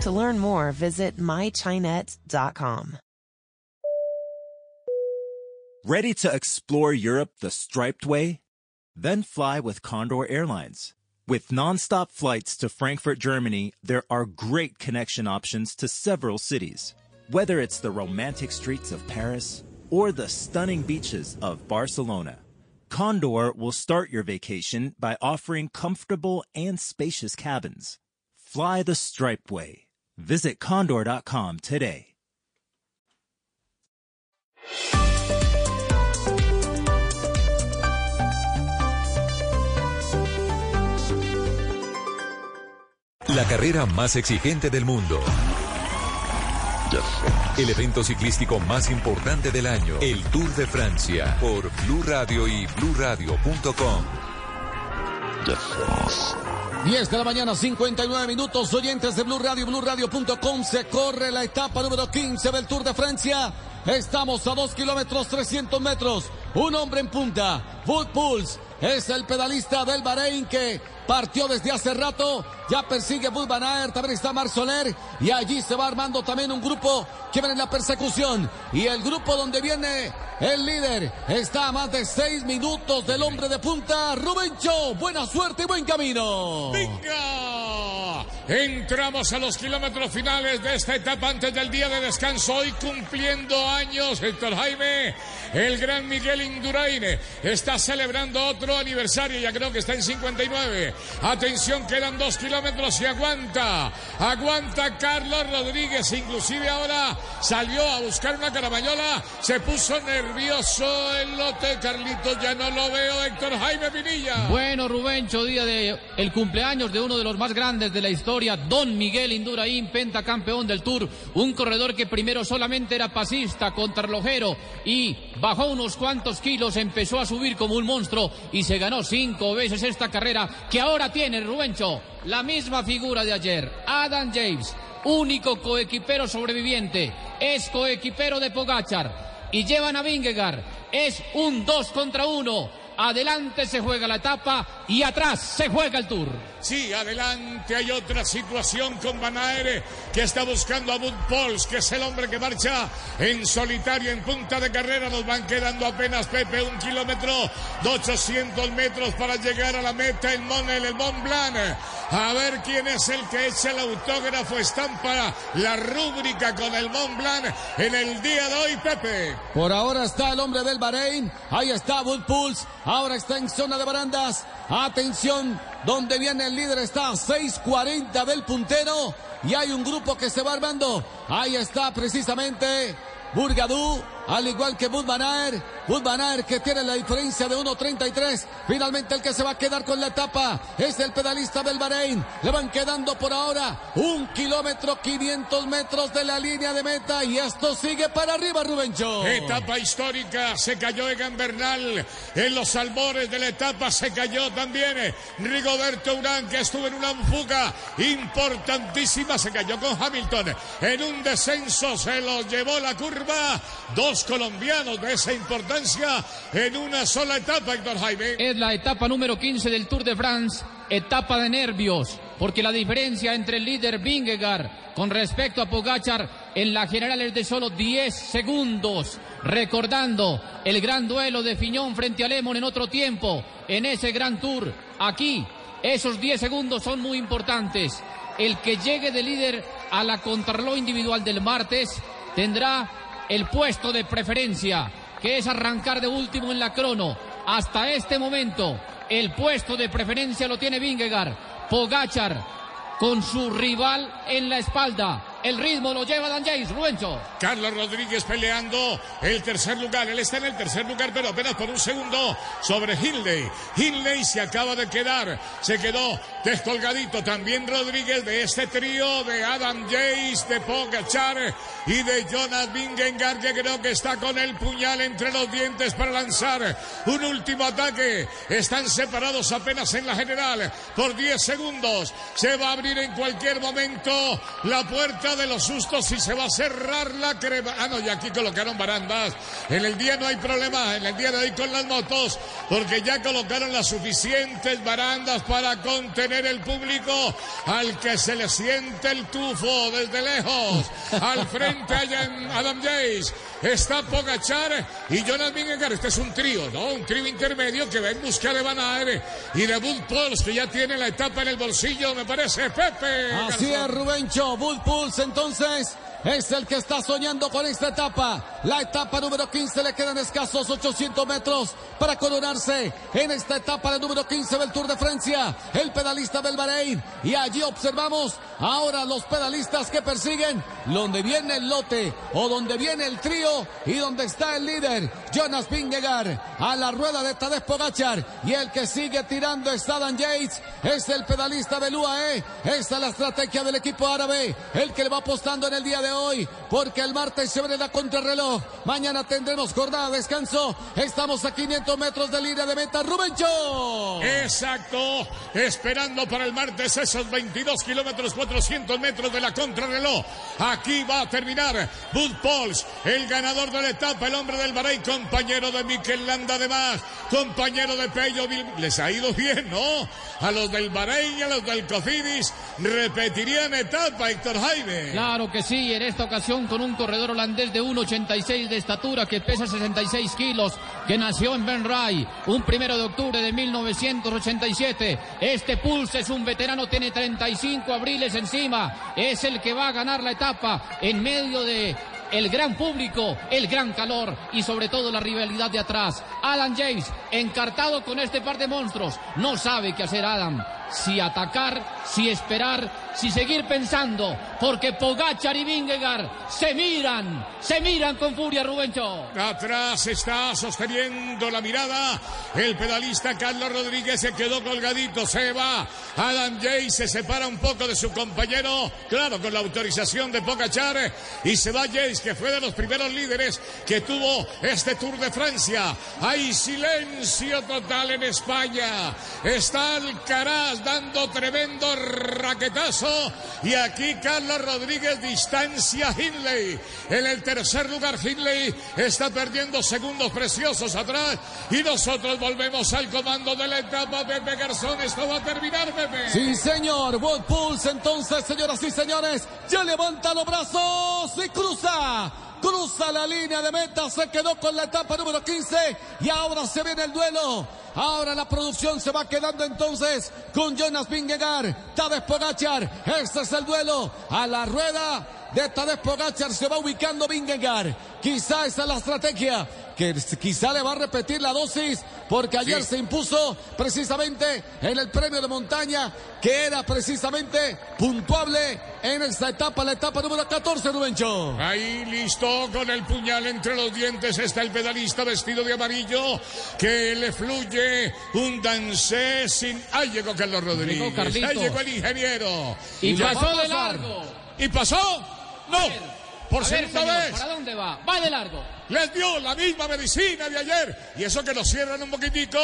To learn more, visit mychinet.com. Ready to explore Europe the striped way? Then fly with Condor Airlines. With nonstop flights to Frankfurt, Germany, there are great connection options to several cities. Whether it's the romantic streets of Paris or the stunning beaches of Barcelona, Condor will start your vacation by offering comfortable and spacious cabins. Fly the striped way. Visit condor.com today. La carrera más exigente del mundo. El evento ciclístico más importante del año, el Tour de Francia, por Blue Radio y BlueRadio.com. 10 de la mañana, 59 minutos, oyentes de Blue Radio, BlueRadio.com, se corre la etapa número 15 del Tour de Francia. Estamos a 2 kilómetros 300 metros. Un hombre en punta, Wood Pulse, es el pedalista del Bahrein que partió desde hace rato. Ya persigue Wood Van Aert, también está Marc Soler. Y allí se va armando también un grupo que viene en la persecución. Y el grupo donde viene el líder está a más de 6 minutos del hombre de punta, Rubencho. Buena suerte y buen camino. ¡Venga! Entramos a los kilómetros finales de esta etapa antes del día de descanso. Hoy cumpliendo años, Héctor Jaime, el gran Miguel Indurain está celebrando otro aniversario, ya creo que está en 59. Atención, quedan dos kilómetros y aguanta. Aguanta Carlos Rodríguez, inclusive ahora salió a buscar una carabañola, se puso nervioso el lote, Carlitos, ya no lo veo, Héctor Jaime Pinilla. Bueno, Rubencho, día de el cumpleaños de uno de los más grandes de la historia, Don Miguel Indurain, pentacampeón del Tour, un corredor que primero solamente era pasista, contrarrelojero y bajó unos cuantos kilos, empezó a subir como un monstruo y se ganó cinco veces esta carrera tiene Rubencho, la misma figura de ayer, Adam James, único coequipero sobreviviente, es coequipero de Pogachar. Y llevan a Vingegaard, es un dos contra uno. Adelante se juega la etapa y atrás se juega el Tour. Sí, adelante hay otra situación con Van Aere que está buscando a Bud Pols, que es el hombre que marcha en solitario en punta de carrera. Nos van quedando apenas, Pepe, un kilómetro de 800 metros para llegar a la meta en Monel, el Mont Blanc. A ver quién es el que echa el autógrafo, estampa la rúbrica con el Mont Blanc en el día de hoy, Pepe. Por ahora está el hombre del Bahrein. Ahí está Wood Pulse. Ahora está en zona de barandas. Atención, donde viene el líder está a 6.40 del puntero. Y hay un grupo que se va armando. Ahí está precisamente Burgadú, al igual que Bud Van Aert. Bud Van Aert que tiene la diferencia de 1.33. Finalmente el que se va a quedar con la etapa es el pedalista del Bahrein. Le van quedando por ahora un kilómetro 500 metros de la línea de meta y esto sigue para arriba, Rubencho. Etapa histórica, se cayó Egan Bernal en los albores de la etapa, se cayó también Rigoberto Urán que estuvo en una fuga importantísima, se cayó con Hamilton en un descenso, se lo llevó la curva, dos colombianos de esa importancia en una sola etapa, Héctor Jaime. Es la etapa número 15 del Tour de France, etapa de nervios, porque la diferencia entre el líder Vingegaard con respecto a Pogachar en la general es de solo 10 segundos. Recordando el gran duelo de Fiñón frente a Lemon en otro tiempo, en ese gran tour. Aquí, esos 10 segundos son muy importantes. El que llegue de líder a la contrarreloj individual del martes tendrá el puesto de preferencia, que es arrancar de último en la crono. Hasta este momento, el puesto de preferencia lo tiene Vingegaard. Pogachar con su rival en la espalda. El ritmo lo lleva Dan James, Ruencho. Carlos Rodríguez peleando el tercer lugar. Él está en el tercer lugar, pero apenas por un segundo sobre Hindley. Hindley se acaba de quedar. Se quedó descolgadito también Rodríguez de este trío de Adam James, de Pogachar y de Jonas Vingegaard, que creo que está con el puñal entre los dientes para lanzar un último ataque. Están separados apenas en la general por 10 segundos. Se va a abrir en cualquier momento la puerta de los sustos y se va a cerrar la crema. Ah, no, y aquí colocaron barandas. En el día no hay problema, en el día de hoy con las motos, porque ya colocaron las suficientes barandas para contener el público al que se le siente el tufo desde lejos. Al frente en Adam James está Pogachar y Jonas Vingegaard. Este es un trío, ¿no? Un trío intermedio que va en busca de Van Aert y de Bull Pulse, que ya tiene la etapa en el bolsillo, me parece, Pepe. Así es, Rubencho. Bull Pulse entonces es el que está soñando con esta etapa. la etapa número 15. Le quedan escasos 800 metros para coronarse en esta etapa, la número 15 del Tour de Francia. El pedalista del Bahrein. Y allí observamos ahora los pedalistas que persiguen donde viene el lote o donde viene el trío y donde está el líder, Jonas Vingegaard, a la rueda de Tadej Pogachar. Y el que sigue tirando es Adam Yates, es el pedalista del UAE. Esta es la estrategia del equipo árabe, el que le va apostando en el día de hoy, porque el martes se viene la contrarreloj. Mañana tendremos jornada de descanso. Estamos a 500 metros de línea de meta. Rubencho. Exacto. Esperando para el martes esos 22 kilómetros, 400 metros de la contrarreloj. Aquí va a terminar Bud Pauls, el ganador de la etapa, el hombre del Bahrein, compañero de Mikel Landa además, compañero de Pello. Les ha ido bien, ¿no? A los del Bahrein y a los del Cofidis repetirían etapa, Héctor Jaime. Claro que sí, en esta ocasión con un corredor holandés de 1,86 de estatura que pesa 66 kilos, que nació en Ben Ray, un primero de octubre de 1987. Este Pulse es un veterano, tiene 35 abriles encima, es el que va a ganar la etapa en medio de el gran público, el gran calor y sobre todo la rivalidad de atrás. Alan James, encartado con este par de monstruos, no sabe qué hacer Adam. Si atacar, si esperar, si seguir pensando, porque Pogachar y Vingegaard se miran, se miran con furia, Rubencho. Atrás está sosteniendo la mirada el pedalista Carlos Rodríguez, se quedó colgadito, se va. Adam James se separa un poco de su compañero, claro, con la autorización de Pogachar, y se va James, que fue de los primeros líderes que tuvo este Tour de Francia. Hay silencio total en España. Está Alcaraz dando tremendo raquetazo. Y aquí Carlos Rodríguez distancia a Hindley. En el tercer lugar, Hindley está perdiendo segundos preciosos atrás. Y nosotros volvemos al comando de la etapa. Pepe Garzón, esto va a terminar, Pepe. Sí, señor. Wood Pulse, entonces, señoras y señores, ya levanta los brazos y cruza cruza la línea de meta, se quedó con la etapa número 15 y ahora se viene el duelo. Ahora la producción se va quedando entonces con Jonas Vingegaard, Tadej Pogachar. Este es el duelo a la rueda de Tadej Pogachar se va ubicando Vingegaard. Quizá esa es la estrategia que quizá le va a repetir la dosis porque ayer se impuso precisamente en el premio de montaña que era precisamente puntuable en esta etapa, la etapa número 14, Rubencho. Ahí listo con el puñal entre los dientes está el pedalista vestido de amarillo que le fluye un dancé sin... Ahí llegó Carlos Rodríguez. Llegó Ahí llegó el ingeniero. Y, va pasó de largo. ¿Y pasó? No. Por A ver, segunda señor, vez. ¿Para dónde va? Va de largo. Les dio la misma medicina de ayer. Y eso que nos cierran un poquitico.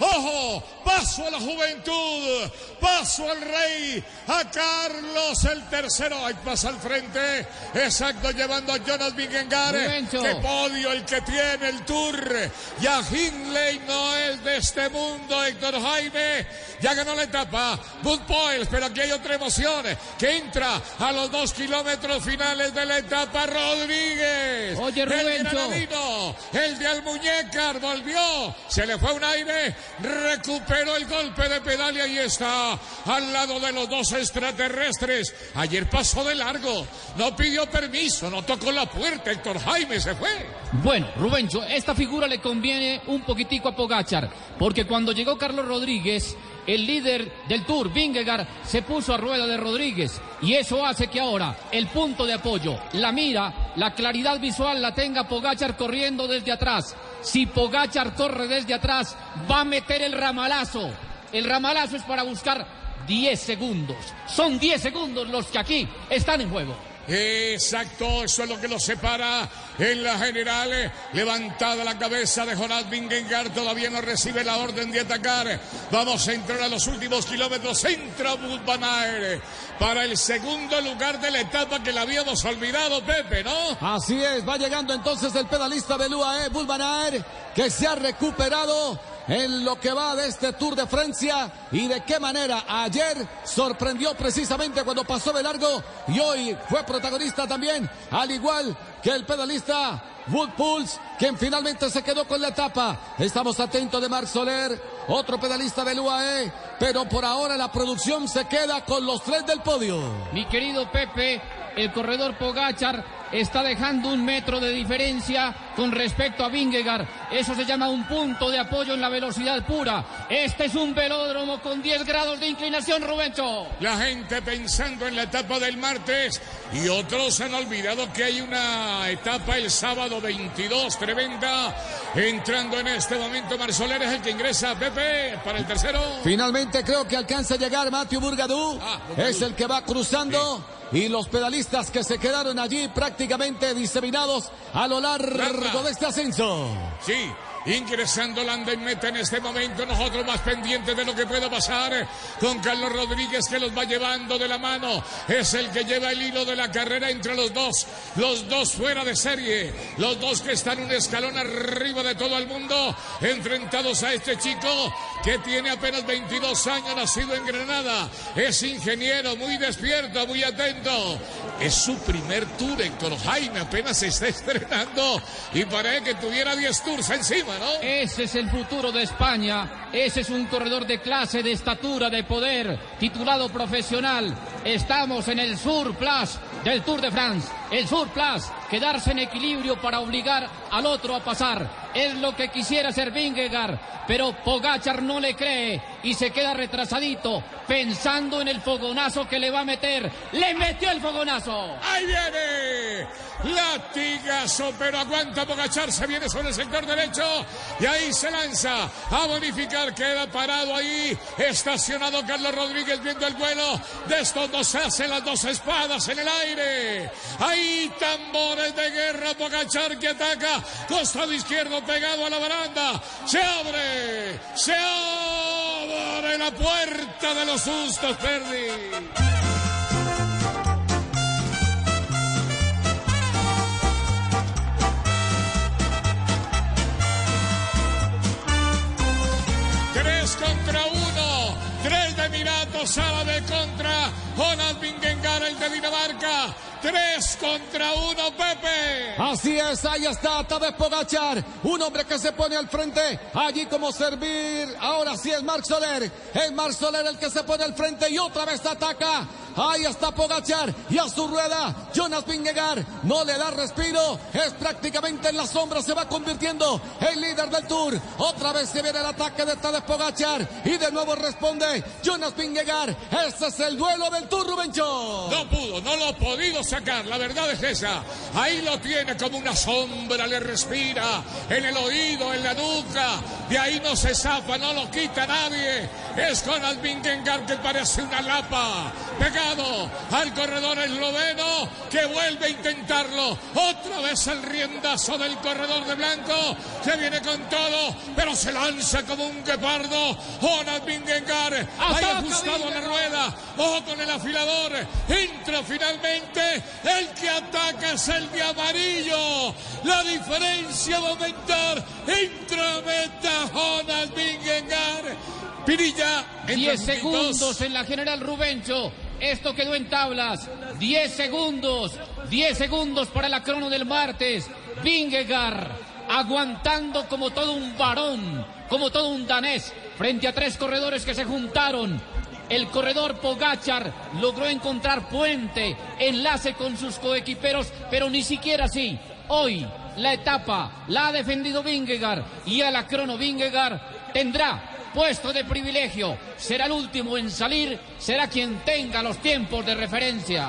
¡Ojo! Paso a la juventud. Paso al rey. A Carlos el tercero. Ahí pasa al frente. Exacto, llevando a Jonas. Rubencho. ¡Qué podio el que tiene el Tour! Ya Hindley no es de este mundo, Héctor Jaime. Ya ganó la etapa. Bud Poils, pero aquí hay otra emoción. Que entra a los dos kilómetros finales de la etapa Rodríguez. Oye, El Rubencho. granadino, el de Almuñécar volvió, se le fue un aire, recuperó el golpe de pedal y ahí está, al lado de los dos extraterrestres. Ayer pasó de largo, no pidió permiso, no tocó la puerta, Héctor Jaime se fue. Bueno, Rubencho, esta figura le conviene un poquitico a Pogachar, porque cuando llegó Carlos Rodríguez, el líder del Tour, Vingegaard, se puso a rueda de Rodríguez y eso hace que ahora el punto de apoyo, la mira, la claridad visual la tenga Pogachar corriendo desde atrás. Si Pogachar corre desde atrás, va a meter el ramalazo. El ramalazo es para buscar 10 segundos. Son 10 segundos los que aquí están en juego. Exacto, eso es lo que lo separa en la general. eh, Levantada la cabeza de Jonás Vingegaard, todavía no recibe la orden de atacar. Vamos a entrar a los últimos kilómetros. Entra van Aert para el segundo lugar de la etapa que la habíamos olvidado, Pepe, ¿no? Así es, va llegando entonces el pedalista UAE, Bulbanaer, que se ha recuperado en lo que va de este Tour de Francia y de qué manera ayer sorprendió precisamente cuando pasó de largo y hoy fue protagonista también, al igual que el pedalista Wood Pulse, quien finalmente se quedó con la etapa. Estamos atentos de Marc Soler, otro pedalista del UAE, pero por ahora la producción se queda con los tres del podio. Mi querido Pepe, el corredor Pogachar está dejando un metro de diferencia con respecto a Vingegaard. Eso se llama un punto de apoyo en la velocidad pura. Este es un velódromo con 10 grados de inclinación, Rubencho. La gente pensando en la etapa del martes y otros han olvidado que hay una etapa el sábado 22 tremenda. Entrando en este momento, Marsoler es el que ingresa Pepe para el tercero. Finalmente creo que alcanza a llegar Matthew Burgadú. Ah, es el que va cruzando. Y los pedalistas que se quedaron allí prácticamente diseminados a lo largo de este ascenso. Sí, ingresando Landa y meta en este momento. Nosotros más pendientes de lo que pueda pasar con Carlos Rodríguez que los va llevando de la mano. Es el que lleva el hilo de la carrera entre los dos. Los dos fuera de serie. Los dos que están un escalón arriba de todo el mundo. Enfrentados a este chico que tiene apenas 22 años, nacido en Granada. Es ingeniero, muy despierto, muy atento. Es su primer tour, Héctor Jaime. Apenas se está estrenando. Y parece que tuviera 10 tours encima. Ese es el futuro de España. Ese es un corredor de clase, de estatura, de poder, titulado profesional. Estamos en el Sur Plus del Tour de France. El Sur Plus, quedarse en equilibrio para obligar al otro a pasar. Es lo que quisiera hacer Vingegaard, pero Pogachar no le cree y se queda retrasadito, pensando en el fogonazo que le va a meter. ¡Le metió el fogonazo! ¡Ahí viene! Latigazo, pero aguanta Pogachar, se viene sobre el sector derecho y ahí se lanza a bonificar, queda parado ahí, estacionado Carlos Rodríguez viendo el vuelo de estos dos se hacen las dos espadas en el aire. Ahí tambores de guerra, Pogachar que ataca, costado izquierdo pegado a la baranda, se abre, se abre la puerta de los sustos, Perdi. Tres contra uno. Tres de Emiratos Árabe contra Jonas Vingegaard, el de Dinamarca. Tres contra uno, Pepe. Así es, ahí está Tadej Pogachar, un hombre que se pone al frente, allí como servir, ahora sí es Marc Soler, es Marc Soler el que se pone al frente y otra vez ataca, ahí está Pogachar y a su rueda, Jonas Vingegaard no le da respiro, es prácticamente en la sombra, se va convirtiendo en líder del Tour, otra vez se viene el ataque de Tadej Pogachar y de nuevo responde Jonas Vingegaard, ese es el duelo del Tour Rubencho. No pudo, no lo ha podido sacar, la verdad es esa. Ahí lo tiene como una sombra, le respira en el oído, en la nuca. De ahí no se zapa, no lo quita nadie. Es Conal Vingegaard que parece una lapa. Al corredor esloveno que vuelve a intentarlo. Otra vez el riendazo del corredor de blanco. Se viene con todo, pero se lanza como un guepardo. Conal Vingegaard ahí ajustado la rueda. Ojo con el afilador. Entra finalmente. El que ataca es el de amarillo. La diferencia va a aumentar. Entra meta Jonas Vingegaard. Pirilla. 10 segundos en la general Rubencho. Esto quedó en tablas. 10 segundos. 10 segundos para la crono del martes. Vingegaard aguantando como todo un varón, como todo un danés, frente a tres corredores que se juntaron. El corredor Pogachar logró encontrar puente, enlace con sus coequiperos, pero ni siquiera así. Hoy la etapa la ha defendido Vingegaard y a la crono Vingegaard tendrá puesto de privilegio. Será el último en salir, será quien tenga los tiempos de referencia.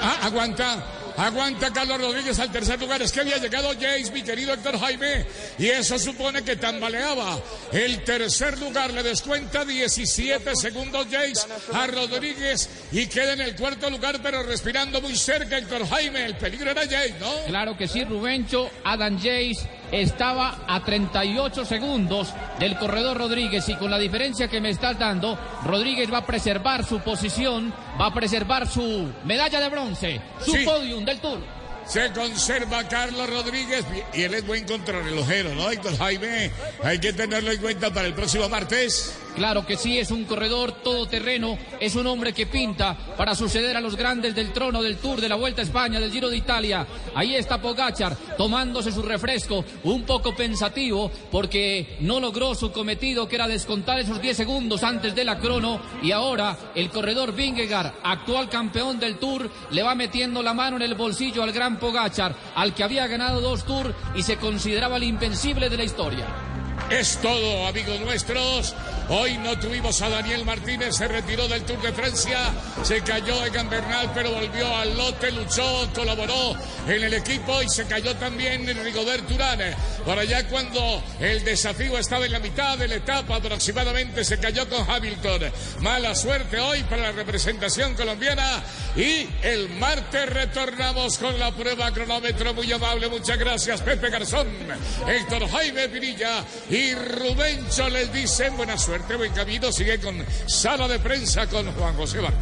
Ah, aguanta. Aguanta Carlos Rodríguez al tercer lugar. Es que había llegado Jace, mi querido Héctor Jaime. Y eso supone que tambaleaba. El tercer lugar le descuenta 17 segundos Jace a Rodríguez. Y queda en el cuarto lugar, pero respirando muy cerca Héctor Jaime. El peligro era Jace, ¿no? Claro que sí, Rubencho. Adam Jace estaba a 38 segundos del corredor Rodríguez y con la diferencia que me estás dando, Rodríguez va a preservar su posición, va a preservar su medalla de bronce, su Sí. podium del Tour. Se conserva Carlos Rodríguez y él es buen contrarrelojero, ¿no, Héctor Jaime? Hay que tenerlo en cuenta para el próximo martes. Claro que sí, es un corredor todoterreno, es un hombre que pinta para suceder a los grandes del trono del Tour de la Vuelta a España, del Giro de Italia. Ahí está Pogachar tomándose su refresco, un poco pensativo porque no logró su cometido que era descontar esos 10 segundos antes de la crono y ahora el corredor Vingegaard, actual campeón del Tour, le va metiendo la mano en el bolsillo al gran Pogachar, al que había ganado dos Tours y se consideraba el invencible de la historia. Es todo, amigos nuestros. Hoy no tuvimos a Daniel Martínez, se retiró del Tour de Francia, se cayó en Bernal, pero volvió al lote, luchó, colaboró en el equipo y se cayó también en Rigobert Urán. Por allá cuando el desafío estaba en la mitad de la etapa aproximadamente, se cayó con Hamilton. Mala suerte hoy para la representación colombiana y el martes retornamos con la prueba cronómetro muy amable. Muchas gracias, Pepe Garzón, Héctor Jaime Pinilla y Rubencho les dicen buena suerte, buen camino. Sigue con sala de prensa con Juan José Bar.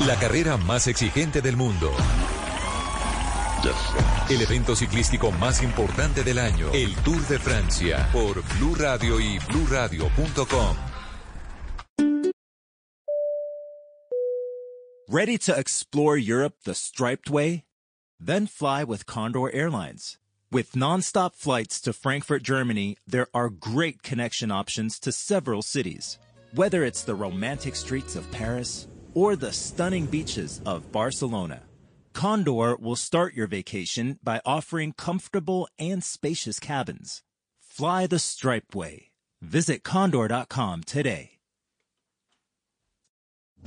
La carrera más exigente del mundo. El evento ciclístico más importante del año, el Tour de Francia, por Blue Radio y BlueRadio.com. Ready to explore Europe the striped way? Then fly with Condor Airlines. With nonstop flights to Frankfurt, Germany, there are great connection options to several cities. Whether it's the romantic streets of Paris or the stunning beaches of Barcelona, Condor will start your vacation by offering comfortable and spacious cabins. Fly the Stripe way. Visit condor.com today.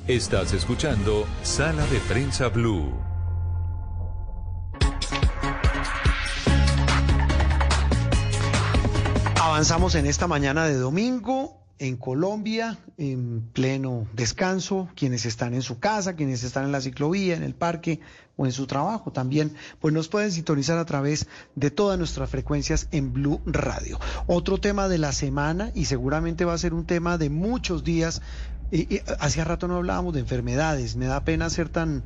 Estás escuchando Sala de Prensa Blue. Avanzamos en esta mañana de domingo en Colombia, en pleno descanso, quienes están en su casa, quienes están en la ciclovía, en el parque o en su trabajo también, pues nos pueden sintonizar a través de todas nuestras frecuencias en Blue Radio. Otro tema de la semana y seguramente va a ser un tema de muchos días. Y, y, hacía rato no hablábamos de enfermedades, me da pena ser tan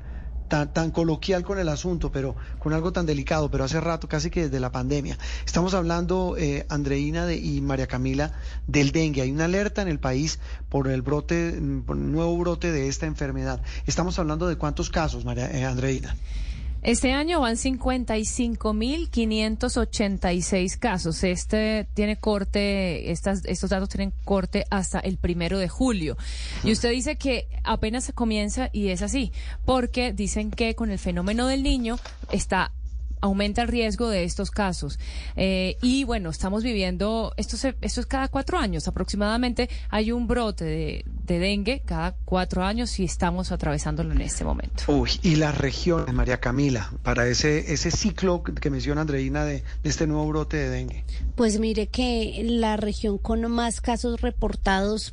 tan, tan coloquial con el asunto, pero con algo tan delicado, pero hace rato, casi que desde la pandemia. Estamos hablando, eh, Andreina de, y María Camila, del dengue. Hay una alerta en el país por el brote, por el nuevo brote de esta enfermedad. Estamos hablando de cuántos casos, María eh, Andreina. Este año van 55.586 casos. Este tiene corte, estas, estos datos tienen corte hasta el primero de julio. Y usted dice que apenas se comienza y es así, porque dicen que con el fenómeno del niño está aumenta el riesgo de estos casos. Eh, y bueno, estamos viviendo, esto, se, esto es cada cuatro años aproximadamente, hay un brote de, de, dengue cada cuatro años y estamos atravesándolo en este momento. Uy, y las regiones, María Camila, para ese, ese ciclo que menciona Andreina de, de este nuevo brote de dengue. Pues mire que la región con más casos reportados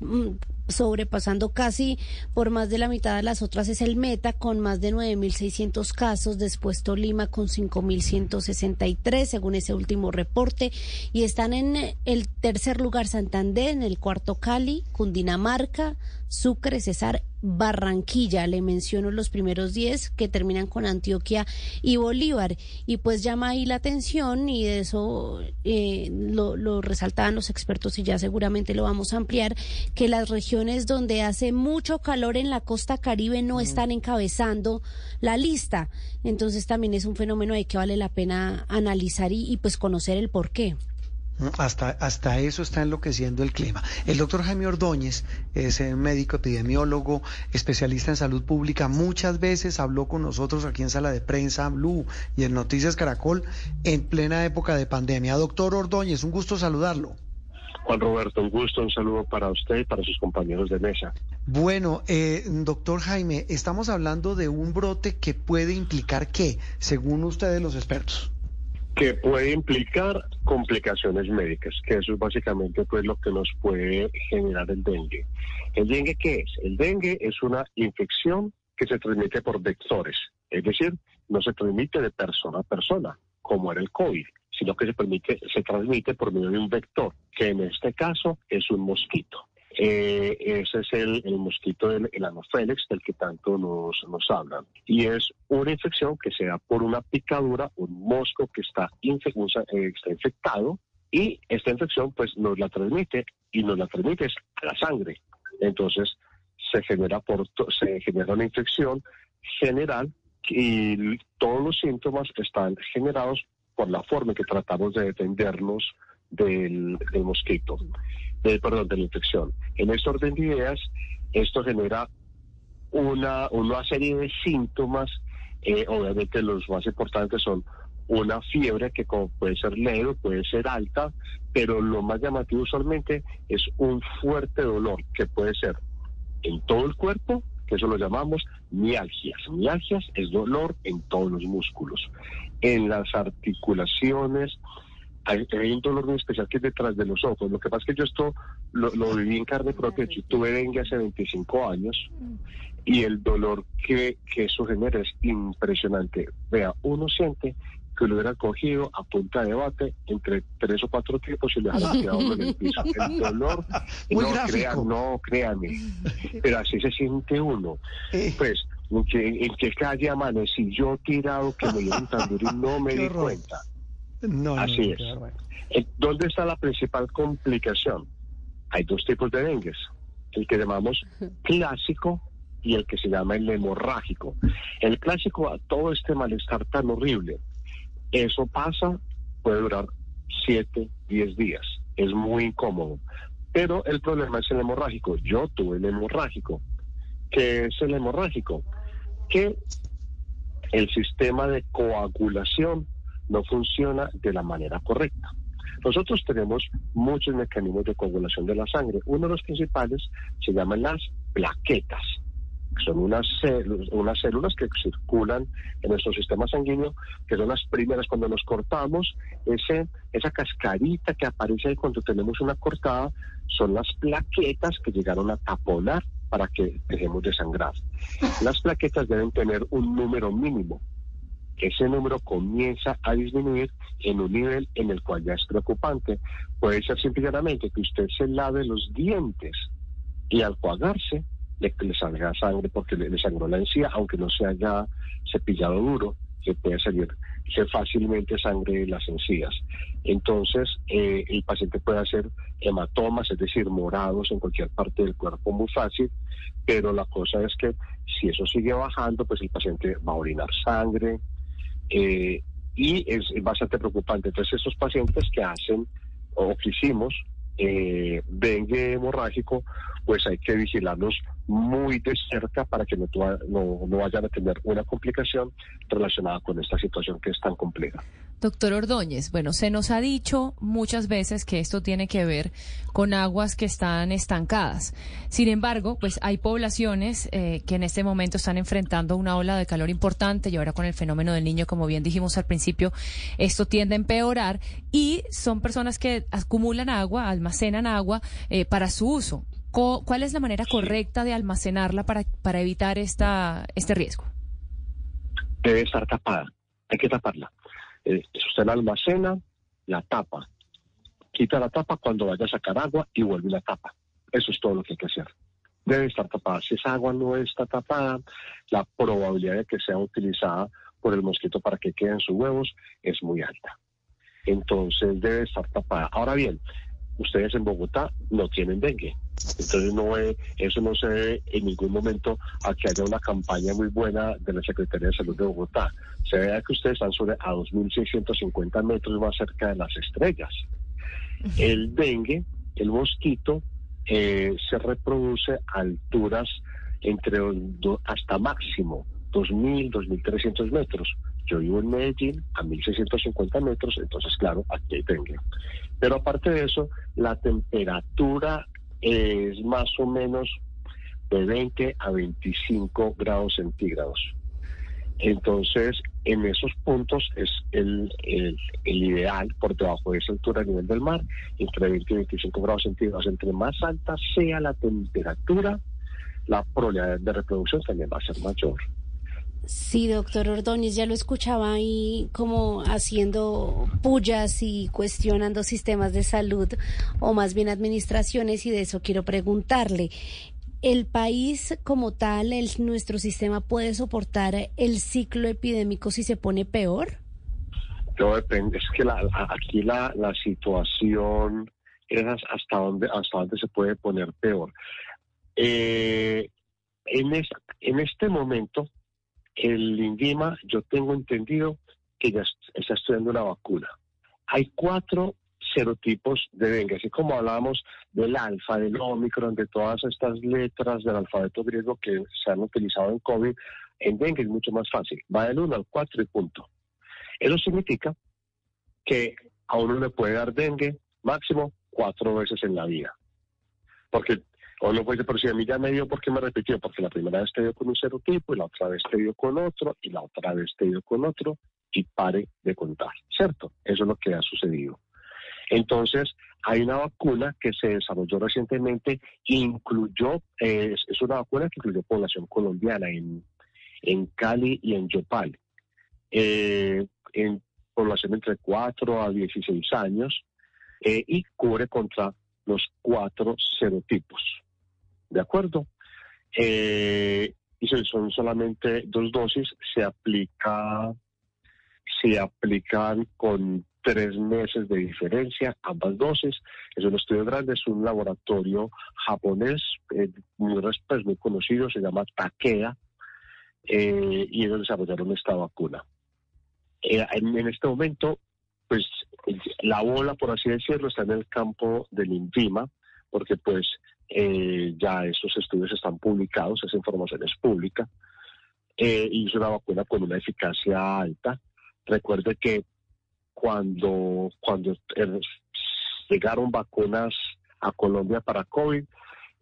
sobrepasando casi por más de la mitad de las otras es el Meta con más de 9.600 casos, después Tolima con 5.163 según ese último reporte. Y están en el tercer lugar Santander, en el cuarto Cali, Cundinamarca, Sucre, Cesar, Barranquilla. Le menciono los primeros 10 que terminan con Antioquia y Bolívar. Y pues llama ahí la atención y de eso eh, lo, lo resaltaban los expertos y ya seguramente lo vamos a ampliar, que las regiones donde hace mucho calor en la costa caribe no están encabezando la lista. Entonces también es un fenómeno ahí que vale la pena analizar y, y pues conocer el por qué. Hasta, hasta eso está enloqueciendo el clima. El doctor Jaime Ordóñez es médico epidemiólogo, especialista en salud pública. Muchas veces habló con nosotros aquí en sala de prensa Blue y en Noticias Caracol en plena época de pandemia. Doctor Ordóñez, un gusto saludarlo. Juan Roberto, un gusto, un saludo para usted y para sus compañeros de mesa. Bueno, eh, doctor Jaime, estamos hablando de un brote que puede implicar qué, según ustedes los expertos que puede implicar complicaciones médicas, que eso es básicamente pues lo que nos puede generar el dengue. ¿El dengue qué es? El dengue es una infección que se transmite por vectores, es decir, no se transmite de persona a persona, como era el COVID, sino que se, permite, se transmite por medio de un vector, que en este caso es un mosquito. Eh, ese es el, mosquito del el del que tanto nos, nos hablan. Y es una infección que se da por una picadura, un mosco que está, está infectado Y esta infección pues nos la transmite y nos la transmite a la sangre. Entonces se genera, por, se genera una infección general y todos los síntomas están generados por la forma en que tratamos de defendernos del, mosquito, de, perdón, de la infección. En este orden de ideas, esto genera una, una serie de síntomas, eh, obviamente los más importantes son una fiebre que puede ser leve, puede ser alta, pero lo más llamativo usualmente es un fuerte dolor que puede ser en todo el cuerpo, que eso lo llamamos mialgias. Mialgias es dolor en todos los músculos, en las articulaciones. Hay, un dolor muy especial que es detrás de los ojos. Lo que pasa es que yo esto lo, viví en carne propia. Yo tuve dengue hace 25 años y el dolor que, que eso genera es impresionante. Vea, uno siente que lo hubiera cogido a punta de bate entre tres o cuatro tipos y le dejaran tirado en el piso. El dolor, no crean, no créanme, pero así se siente uno. Pues, en que, en que calle si yo tirado que me dieron tandurín, no me di cuenta. No, así es. Eh, ¿Dónde está la principal complicación? Hay dos tipos de dengues. El que llamamos clásico y el que se llama el hemorrágico. El clásico, a todo este malestar tan horrible, eso pasa, puede durar 7, 10 días. Es muy incómodo. Pero el problema es el hemorrágico. Yo tuve el hemorrágico. ¿Qué es el hemorrágico? Que el sistema de coagulación no funciona de la manera correcta. Nosotros tenemos muchos mecanismos de coagulación de la sangre. Uno de los principales se llaman las plaquetas son unas células, que circulan en nuestro sistema sanguíneo, que son las primeras cuando nos cortamos, ese, esa cascarita que aparece ahí cuando tenemos una cortada, son las plaquetas que llegaron a taponar para que dejemos de sangrar. Las plaquetas deben tener un número mínimo. Ese número comienza a disminuir en un nivel en el cual ya es preocupante. Puede ser simplemente que usted se lave los dientes y al cuagarse le, le salga sangre porque le, sangró la encía, aunque no se haya cepillado duro, se puede salir fácilmente sangre de las encías. Entonces, eh, el paciente puede hacer hematomas, es decir, morados en cualquier parte del cuerpo muy fácil, pero la cosa es que si eso sigue bajando, pues el paciente va a orinar sangre eh, y es, bastante preocupante. Entonces, estos pacientes que hacen o que hicimos eh, dengue hemorrágico, pues hay que vigilarlos muy de cerca para que no, vayan a tener una complicación relacionada con esta situación que es tan compleja. Doctor Ordóñez, bueno, se nos ha dicho muchas veces que esto tiene que ver con aguas que están estancadas. Sin embargo, pues hay poblaciones eh, que en este momento están enfrentando una ola de calor importante y ahora con el fenómeno del niño, como bien dijimos al principio, esto tiende a empeorar y son personas que acumulan agua, almacenan agua eh, para su uso. ¿Cuál es la manera correcta de almacenarla para, para evitar esta, este riesgo? Debe estar tapada, hay que taparla. Eh, usted la almacena, la tapa, quita la tapa cuando vaya a sacar agua y vuelve la tapa. Eso es todo lo que hay que hacer. Debe estar tapada. Si esa agua no está tapada, la probabilidad de que sea utilizada por el mosquito para que queden sus huevos es muy alta. Entonces debe estar tapada. Ahora bien, ustedes en Bogotá no tienen dengue. Entonces no eso no se ve en ningún momento a que haya una campaña muy buena de la Secretaría de Salud de Bogotá. Se ve que ustedes están sobre a 2.650 metros más cerca de las estrellas. El dengue, el mosquito, eh, se reproduce a alturas entre hasta máximo 2.000, 2.300 metros. Yo vivo en Medellín a 1.650 metros, entonces claro, aquí hay dengue. Pero aparte de eso, la temperatura es más o menos de 20 a 25 grados centígrados. Entonces, en esos puntos es el, el, ideal por debajo de esa altura a nivel del mar, entre 20 y 25 grados centígrados. Entre más alta sea la temperatura, la probabilidad de reproducción también va a ser mayor. Sí, doctor Ordóñez, ya lo escuchaba ahí como haciendo pullas y cuestionando sistemas de salud o más bien administraciones y de eso quiero preguntarle. ¿El país como tal, el, nuestro sistema puede soportar el ciclo epidémico si se pone peor? Todo depende. Es que la, aquí la, la situación es hasta dónde, hasta dónde se puede poner peor. Eh, en este momento, el INVIMA, yo tengo entendido que ya está estudiando una vacuna. Hay cuatro serotipos de dengue, así como hablábamos del alfa, del omicron, de todas estas letras del alfabeto griego que se han utilizado en COVID, en dengue es mucho más fácil. Va del 1 al 4 y punto. Eso significa que a uno le puede dar dengue máximo cuatro veces en la vida. Porque o no puede, pero si a mí ya me dio, ¿por qué me repitió? Porque la primera vez te dio con un serotipo, y la otra vez te dio con otro, y la otra vez te dio con otro, y pare de contar, ¿cierto? Eso es lo que ha sucedido. Entonces, hay una vacuna que se desarrolló recientemente, incluyó, es, una vacuna que incluyó población colombiana en, en Cali y en Yopal, eh, en población entre 4 a 16 años, eh, y cubre contra los cuatro serotipos. ¿De acuerdo? Eh, y son solamente dos dosis, se aplica, se aplican con tres meses de diferencia, ambas dosis. Es un estudio grande, es un laboratorio japonés eh, muy, pues, muy conocido, se llama Takea, eh, y ellos desarrollaron esta vacuna. Eh, en, este momento, pues la bola, por así decirlo, está en el campo del INVIMA, porque pues ya esos estudios están publicados, esa información es pública, es una vacuna con una eficacia alta. Recuerde que cuando, cuando er, llegaron vacunas a Colombia para COVID,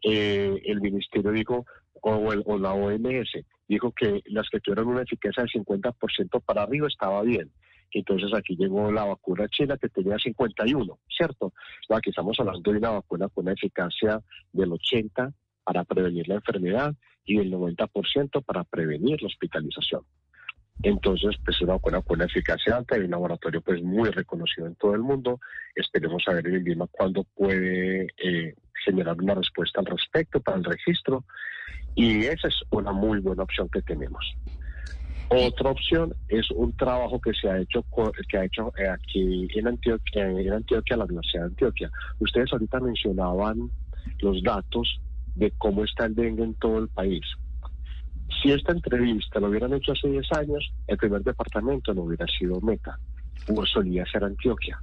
eh, el ministerio dijo, o, o, la OMS, dijo que las que tuvieron una eficacia del 50% para arriba estaba bien. Entonces aquí llegó la vacuna china que tenía 51, ¿cierto? Aquí estamos hablando de una vacuna con una eficacia del 80 para prevenir la enfermedad y del 90% para prevenir la hospitalización. Entonces, pues una vacuna con una eficacia alta y un laboratorio pues muy reconocido en todo el mundo. Esperemos saber en el cuándo puede eh, generar una respuesta al respecto para el registro y esa es una muy buena opción que tenemos. Otra opción es un trabajo que se ha hecho que ha hecho eh, aquí en Antioquia, en Antioquia, la Universidad de Antioquia. Ustedes ahorita mencionaban los datos de cómo está el dengue en todo el país. Si esta entrevista lo hubieran hecho hace 10 años, el primer departamento no hubiera sido Meta, o solía ser Antioquia.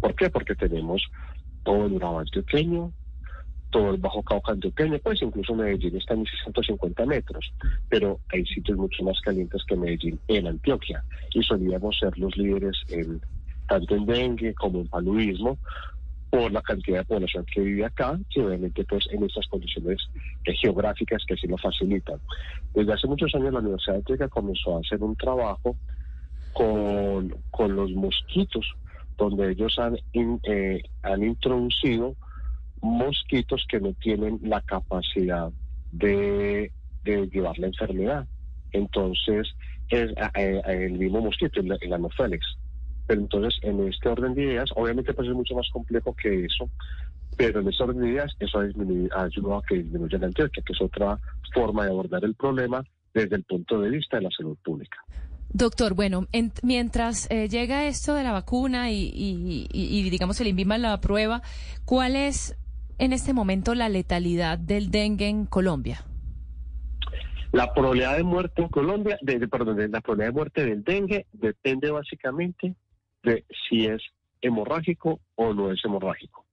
¿Por qué? Porque tenemos todo el Urabá antioqueño, todo el Bajo Cauca antioqueño, pues incluso Medellín está en 650 metros, pero hay sitios mucho más calientes que Medellín en Antioquia, y solíamos ser los líderes en tanto en dengue como en paludismo, por la cantidad de población que vive acá, y obviamente pues en estas condiciones geográficas que sí lo facilitan. Desde hace muchos años la Universidad de Antioquia comenzó a hacer un trabajo con, con los mosquitos, donde ellos han, eh, han introducido mosquitos que no tienen la capacidad de, de llevar la enfermedad. Entonces, es, eh, eh, el mismo mosquito, el, el Anopheles, pero entonces, en este orden de ideas, obviamente pues es mucho más complejo que eso, pero en este orden de ideas eso ha, ayudado a que disminuya la Antioquia, que es otra forma de abordar el problema desde el punto de vista de la salud pública. Doctor, bueno, mientras eh, llega esto de la vacuna y, y, digamos el INVIMA la prueba, ¿cuál es en este momento la letalidad del dengue en Colombia? La probabilidad de muerte en Colombia, de, perdón, la probabilidad de muerte del dengue depende básicamente de si es hemorrágico o no es hemorrágico.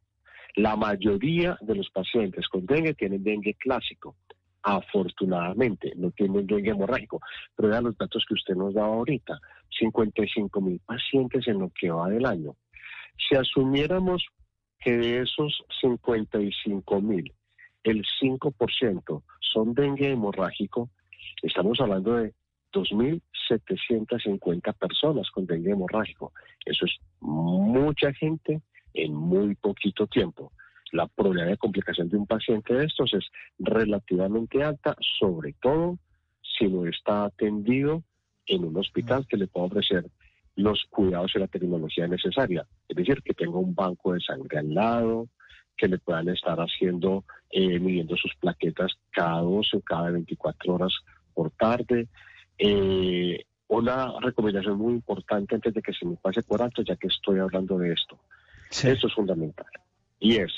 La mayoría de los pacientes con dengue tienen dengue clásico. Afortunadamente, no tienen dengue hemorrágico. Pero vean los datos que usted nos daba ahorita. 55 mil pacientes en lo que va del año. Si asumiéramos que de esos 55 mil, el 5% son dengue hemorrágico, estamos hablando de 2.750 personas con dengue hemorrágico. Eso es mucha gente en muy poquito tiempo. La probabilidad de complicación de un paciente de estos es relativamente alta, sobre todo si no está atendido en un hospital que le pueda ofrecer los cuidados y la tecnología necesaria. Es decir, que tenga un banco de sangre al lado, que le puedan estar haciendo, eh, midiendo sus plaquetas cada 12 o cada 24 horas por tarde, eh, una recomendación muy importante antes de que se me pase por alto, ya que estoy hablando de esto. Esto es fundamental. Y es,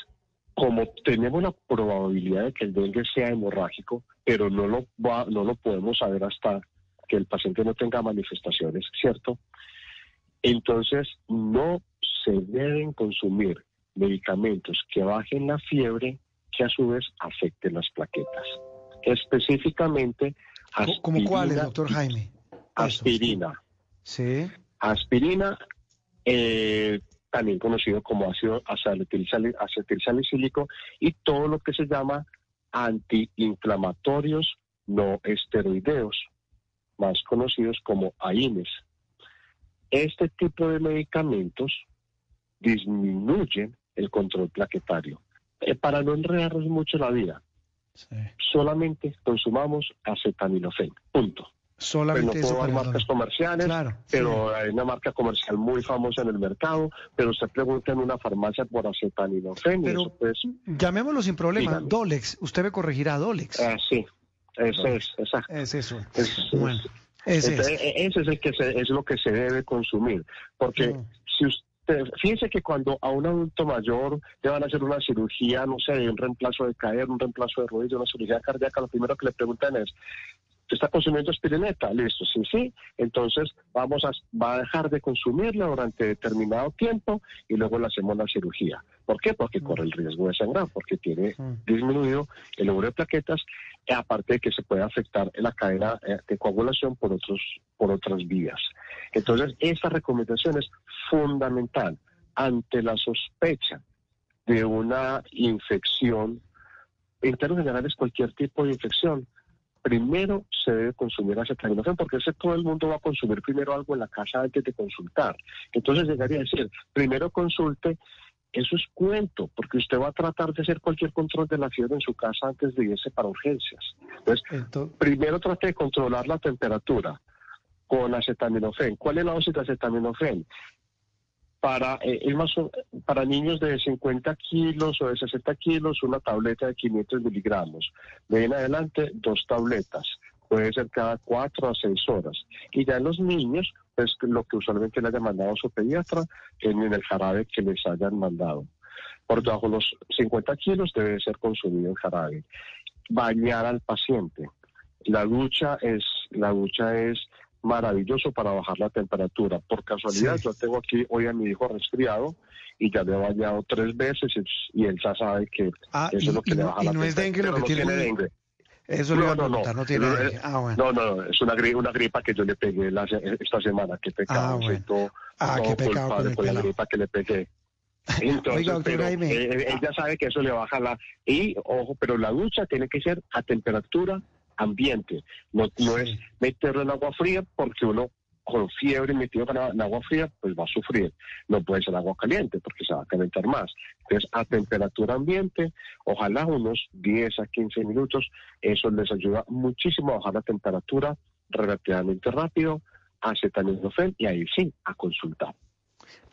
como tenemos la probabilidad de que el dengue sea hemorrágico, pero no lo, va- no lo podemos saber hasta que el paciente no tenga manifestaciones, ¿cierto? Entonces, no se deben consumir medicamentos que bajen la fiebre, que a su vez afecten las plaquetas. Específicamente, Co- ¿Como cuáles, aspirina doctor Jaime? Aspirina. Sí. Aspirina, eh, también conocido como ácido acetilsali- acetilsalicílico, y todo lo que se llama antiinflamatorios no esteroideos, más conocidos como AINES. Este tipo de medicamentos disminuyen el control plaquetario. Eh, para no enredarnos mucho la vida, solamente consumamos acetaminofén, punto. Solamente Pues no eso puedo dar marcas comerciales, Claro, pero hay una marca comercial muy famosa en el mercado, pero usted pregunta en una farmacia por acetaminofén y eso pues... Llamémoslo sin problema. Dígame. Dolex. Usted me corregirá, Dolex. Ah, sí, eso es, exacto. Es eso. Es- Bueno, ese Entonces, es. ese es el que se- es lo que se debe consumir, porque Mm. si usted, fíjese que cuando a un adulto mayor le van a hacer una cirugía, no sé, un reemplazo de caer, un reemplazo de rodilla, una cirugía cardíaca, lo primero que le preguntan es, ¿usted está consumiendo aspirineta? Listo, sí, sí. Entonces vamos a, va a dejar de consumirla durante determinado tiempo y luego le hacemos la cirugía. ¿Por qué? Porque corre el riesgo de sangrar, porque tiene disminuido el número de plaquetas, eh, aparte de que se puede afectar la cadena eh, de coagulación por otros por otras vías. Entonces, esta recomendación es fundamental ante la sospecha de una infección, en términos generales cualquier tipo de infección, primero se debe consumir acetaminofén, porque ese todo el mundo va a consumir primero algo en la casa antes de consultar. Entonces llegaría a decir, primero consulte, eso es cuento, porque usted va a tratar de hacer cualquier control de la fiebre en su casa antes de irse para urgencias. Entonces, primero trate de controlar la temperatura con acetaminofén. ¿Cuál es la dosis de acetaminofén? Para, eh, más para niños de 50 kilos o de 60 kilos, una tableta de 500 miligramos. De ahí en adelante, dos tabletas. Puede ser cada cuatro a seis horas. Y ya en los niños, pues lo que usualmente le haya mandado su pediatra, en, en el jarabe que les hayan mandado. Por debajo de los 50 kilos debe ser consumido el jarabe. Bañar al paciente. La ducha es, la ducha es maravilloso para bajar la temperatura. Por casualidad, Sí. yo tengo aquí hoy a mi hijo resfriado y ya le he bañado tres veces y, él ya sabe que Ah, eso y- es lo que le no- baja y la no es dengue lo temperatura. que No tiene tiene dengue. Eso le iba a No, no, no tiene No, dengue. eh, Ah, bueno. No, no, es una, gri- una gripa que yo le pegué la esta semana. Qué pecado. Ah, bueno. siento Ah, todo qué pecado con el la gripa que le pegué. Entonces, Oiga, pero, eh, ella sabe que eso le baja la... Y, ojo, pero la ducha tiene que ser a temperatura ambiente. No, no es meterlo en agua fría porque uno con fiebre metido en agua fría, pues va a sufrir. No puede ser agua caliente porque se va a calentar más. Entonces, a temperatura ambiente, ojalá unos 10 a 15 minutos, eso les ayuda muchísimo a bajar la temperatura relativamente rápido, acetaminofén y ahí sí, a consultar.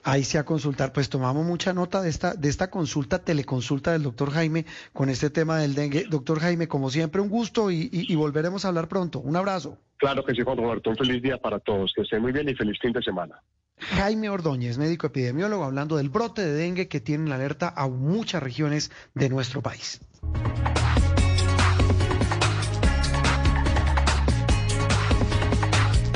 Ahí sí a consultar, pues tomamos mucha nota de esta, de esta consulta, teleconsulta del doctor Jaime con este tema del dengue. Doctor Jaime, como siempre, un gusto y, y- y volveremos a hablar pronto. Un abrazo. Claro que sí, Juan Roberto. Un feliz día para todos. Que estén muy bien y feliz fin de semana. Jaime Ordóñez, médico epidemiólogo, hablando del brote de dengue que tiene en alerta a muchas regiones de nuestro país.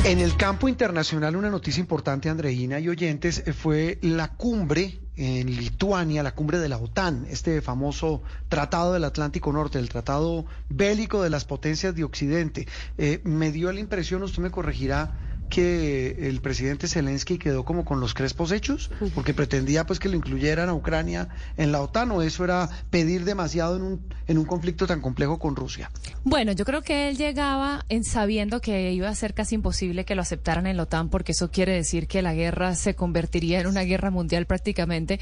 En el campo internacional, una noticia importante, Andreina y oyentes, eh, fue la cumbre en Lituania, la cumbre de la OTAN, este famoso Tratado del Atlántico Norte, el tratado bélico de las potencias de Occidente. Eh, me dio la impresión, usted me corregirá, que el presidente Zelensky quedó como con los crespos hechos, porque pretendía pues que lo incluyeran a Ucrania en la OTAN, o eso era pedir demasiado en un, en un conflicto tan complejo con Rusia. Bueno, yo creo que él llegaba en sabiendo que iba a ser casi imposible que lo aceptaran en la OTAN, porque eso quiere decir que la guerra se convertiría en una guerra mundial prácticamente.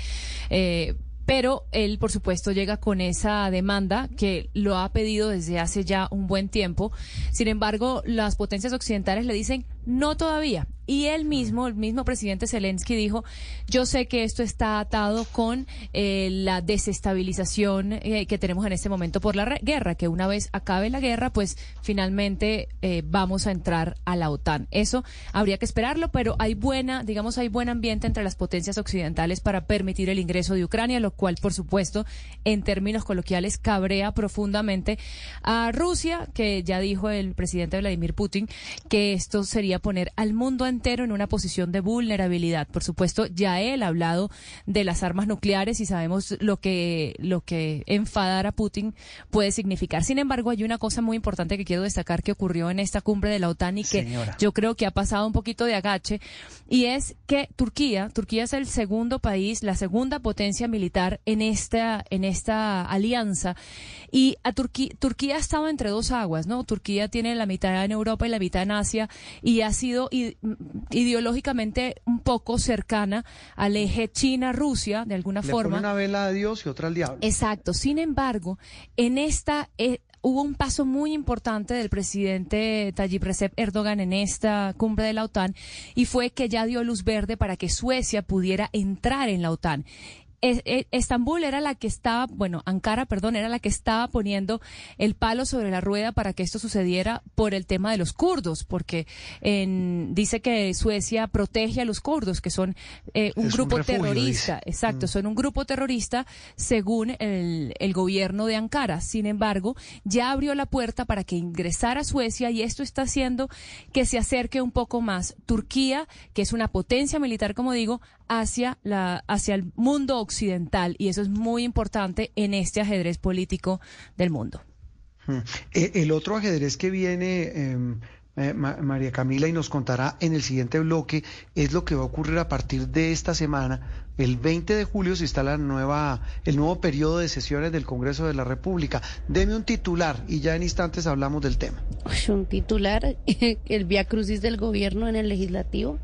Eh, pero él, por supuesto, llega con esa demanda que lo ha pedido desde hace ya un buen tiempo. Sin embargo, las potencias occidentales le dicen no todavía. Y él mismo, el mismo presidente Zelensky dijo, yo sé que esto está atado con eh, la desestabilización eh, que tenemos en este momento por la guerra, que una vez acabe la guerra, pues finalmente eh, vamos a entrar a la OTAN. Eso habría que esperarlo, pero hay buena, digamos, hay buen ambiente entre las potencias occidentales para permitir el ingreso de Ucrania, lo cual, por supuesto, en términos coloquiales, cabrea profundamente a Rusia, que ya dijo el presidente Vladimir Putin que esto sería poner al mundo entero en una posición de vulnerabilidad. Por supuesto, ya él ha hablado de las armas nucleares y sabemos lo que lo que enfadar a Putin puede significar. Sin embargo, hay una cosa muy importante que quiero destacar que ocurrió en esta cumbre de la OTAN y que Señora. yo creo que ha pasado un poquito de agache y es que Turquía, Turquía es el segundo país, la segunda potencia militar en esta en esta alianza y a Turquía Turquía ha estado entre dos aguas, ¿no? Turquía tiene la mitad en Europa y la mitad en Asia y ha sido i- ideológicamente un poco cercana al eje China-Rusia de alguna Le forma. pone una vela a Dios y otra al diablo. Exacto. Sin embargo, en esta eh, hubo un paso muy importante del presidente Tayyip Recep Erdogan en esta cumbre de la OTAN y fue que ya dio luz verde para que Suecia pudiera entrar en la OTAN. Es- eh, Estambul era la que estaba, bueno, Ankara, perdón, era la que estaba poniendo el palo sobre la rueda para que esto sucediera por el tema de los kurdos, porque en- dice que Suecia protege a los kurdos, que son eh, un Es un grupo refugio, terrorista. dice. Exacto, son un grupo terrorista según el, el gobierno de Ankara. Sin embargo, ya abrió la puerta para que ingresara a Suecia y esto está haciendo que se acerque un poco más Turquía, que es una potencia militar, como digo, hacia, la, hacia el mundo occidental. Y eso es muy importante en este ajedrez político del mundo. Mm. Eh, El otro ajedrez que viene, em, eh, Ma- María Camila, y nos contará en el siguiente bloque, es lo que va a ocurrir a partir de esta semana. El 20 de julio se instala nueva, el nuevo periodo de sesiones del Congreso de la República. Deme un titular y ya en instantes hablamos del tema. Uy, Un titular, el via crucis del gobierno en el legislativo.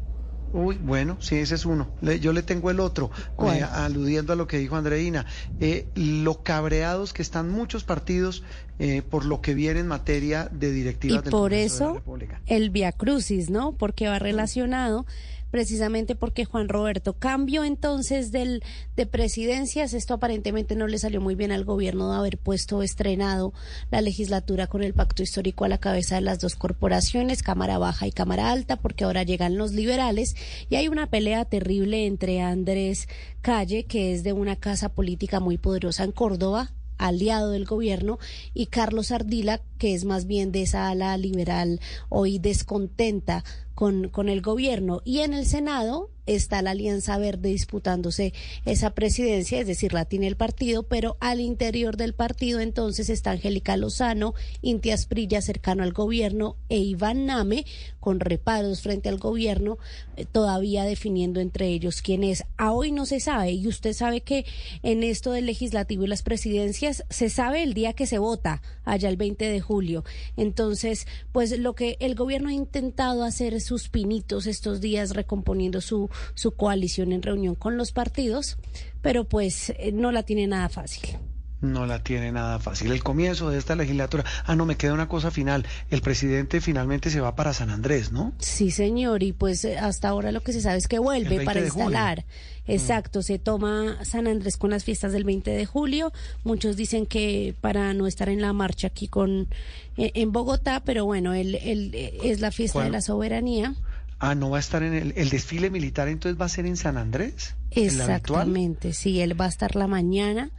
Uy, bueno, sí, ese es uno. Le- yo le tengo el otro, eh, aludiendo a lo que dijo Andreina. Eh, lo cabreados que están muchos partidos eh, por lo que viene en materia de Y directivas del por Congreso de la eso República. el via crucis, ¿no? Porque va relacionado precisamente porque Juan Roberto cambió entonces del de presidencias. Esto aparentemente no le salió muy bien al gobierno de haber puesto estrenado la legislatura con el pacto histórico a la cabeza de las dos corporaciones, Cámara Baja y Cámara Alta, porque ahora llegan los liberales y hay una pelea terrible entre Andrés Calle, que es de una casa política muy poderosa en Córdoba, aliado del gobierno, y Carlos Ardila, que es más bien de esa ala liberal hoy descontenta con, con el gobierno. Y en el Senado está la Alianza Verde disputándose esa presidencia, es decir, la tiene el partido, pero al interior del partido entonces está Angélica Lozano, Inti Asprilla cercano al gobierno e Iván Name con reparos frente al gobierno, eh, todavía definiendo entre ellos quién es. A hoy no se sabe y usted sabe que en esto del legislativo y las presidencias se sabe el día que se vota, allá el 20 de julio. Entonces, pues lo que el gobierno ha intentado hacer sus pinitos estos días recomponiendo su, su coalición en reunión con los partidos, pero pues eh, no la tiene nada fácil. No la tiene nada fácil. El comienzo de esta legislatura. Ah, no, me queda una cosa final. El presidente finalmente se va para San Andrés, ¿no? Sí, señor, y pues eh, hasta ahora lo que se sabe es que El vuelve 20 para instalar. Exacto, se toma San Andrés con las fiestas del 20 de julio. Muchos dicen que para no estar en la marcha aquí con eh, en Bogotá, pero bueno, él, él, eh, es la fiesta de la soberanía. Ah, no va a estar en el, el desfile militar, entonces va a ser en San Andrés. Exactamente, sí, él va a estar la mañana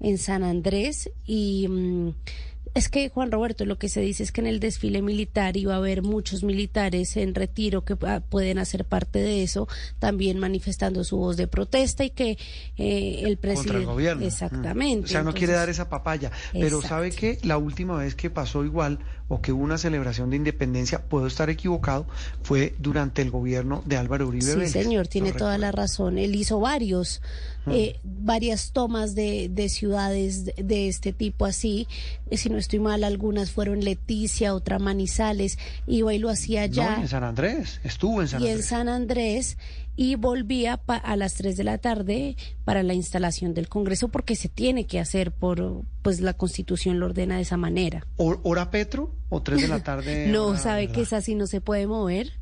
en San Andrés y mm, es que Juan Roberto lo que se dice es que en el desfile militar iba a haber muchos militares en retiro que ah, pueden hacer parte de eso, también manifestando su voz de protesta y que eh, el presidente Contra el gobierno. exactamente, Mm. O sea, no quiere dar esa papaya. Pero sabe que la última vez que pasó igual o que hubo una celebración de independencia, puedo estar equivocado, fue durante el gobierno de Álvaro Uribe Sí, Vélez. señor, tiene toda la razón. Él hizo varios, Mm. eh, varias tomas de, de ciudades de, de este tipo así. Eh, Si no estoy mal, algunas fueron Leticia, otra Manizales. Iba y lo hacía No, allá. en San Andrés. Estuvo en San y en Andrés. San Andrés y volvía pa- a las 3 de la tarde para la instalación del Congreso porque se tiene que hacer por pues la Constitución lo ordena de esa manera. ¿Hor- ¿Hora Petro o 3 de la tarde? no hora sabe verdad? que esa sí no se puede mover.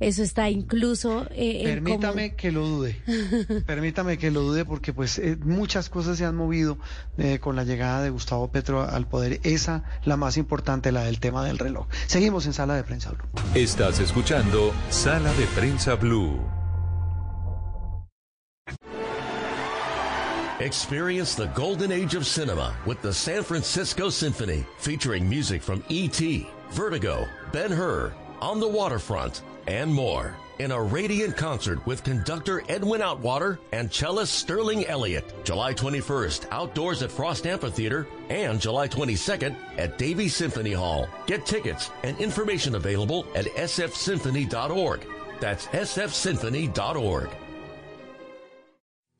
Eso está incluso. Eh, Permítame que lo dude. Permítame que lo dude porque pues eh, muchas cosas se han movido eh, con la llegada de Gustavo Petro al poder. Esa, la más importante, la del tema del reloj. Seguimos en Sala de Prensa Blue. Estás escuchando Sala de Prensa Blue. Experience the golden age of cinema with the San Francisco Symphony, featuring music from E.T., Vertigo, Ben Hur, On the Waterfront, and more. In a radiant concert with conductor Edwin Outwater and cellist Sterling Elliott. July 21st, outdoors at Frost Amphitheater, and July 22nd at Davie Symphony Hall. Get tickets and information available at sfsymphony.org. That's sfsymphony.org.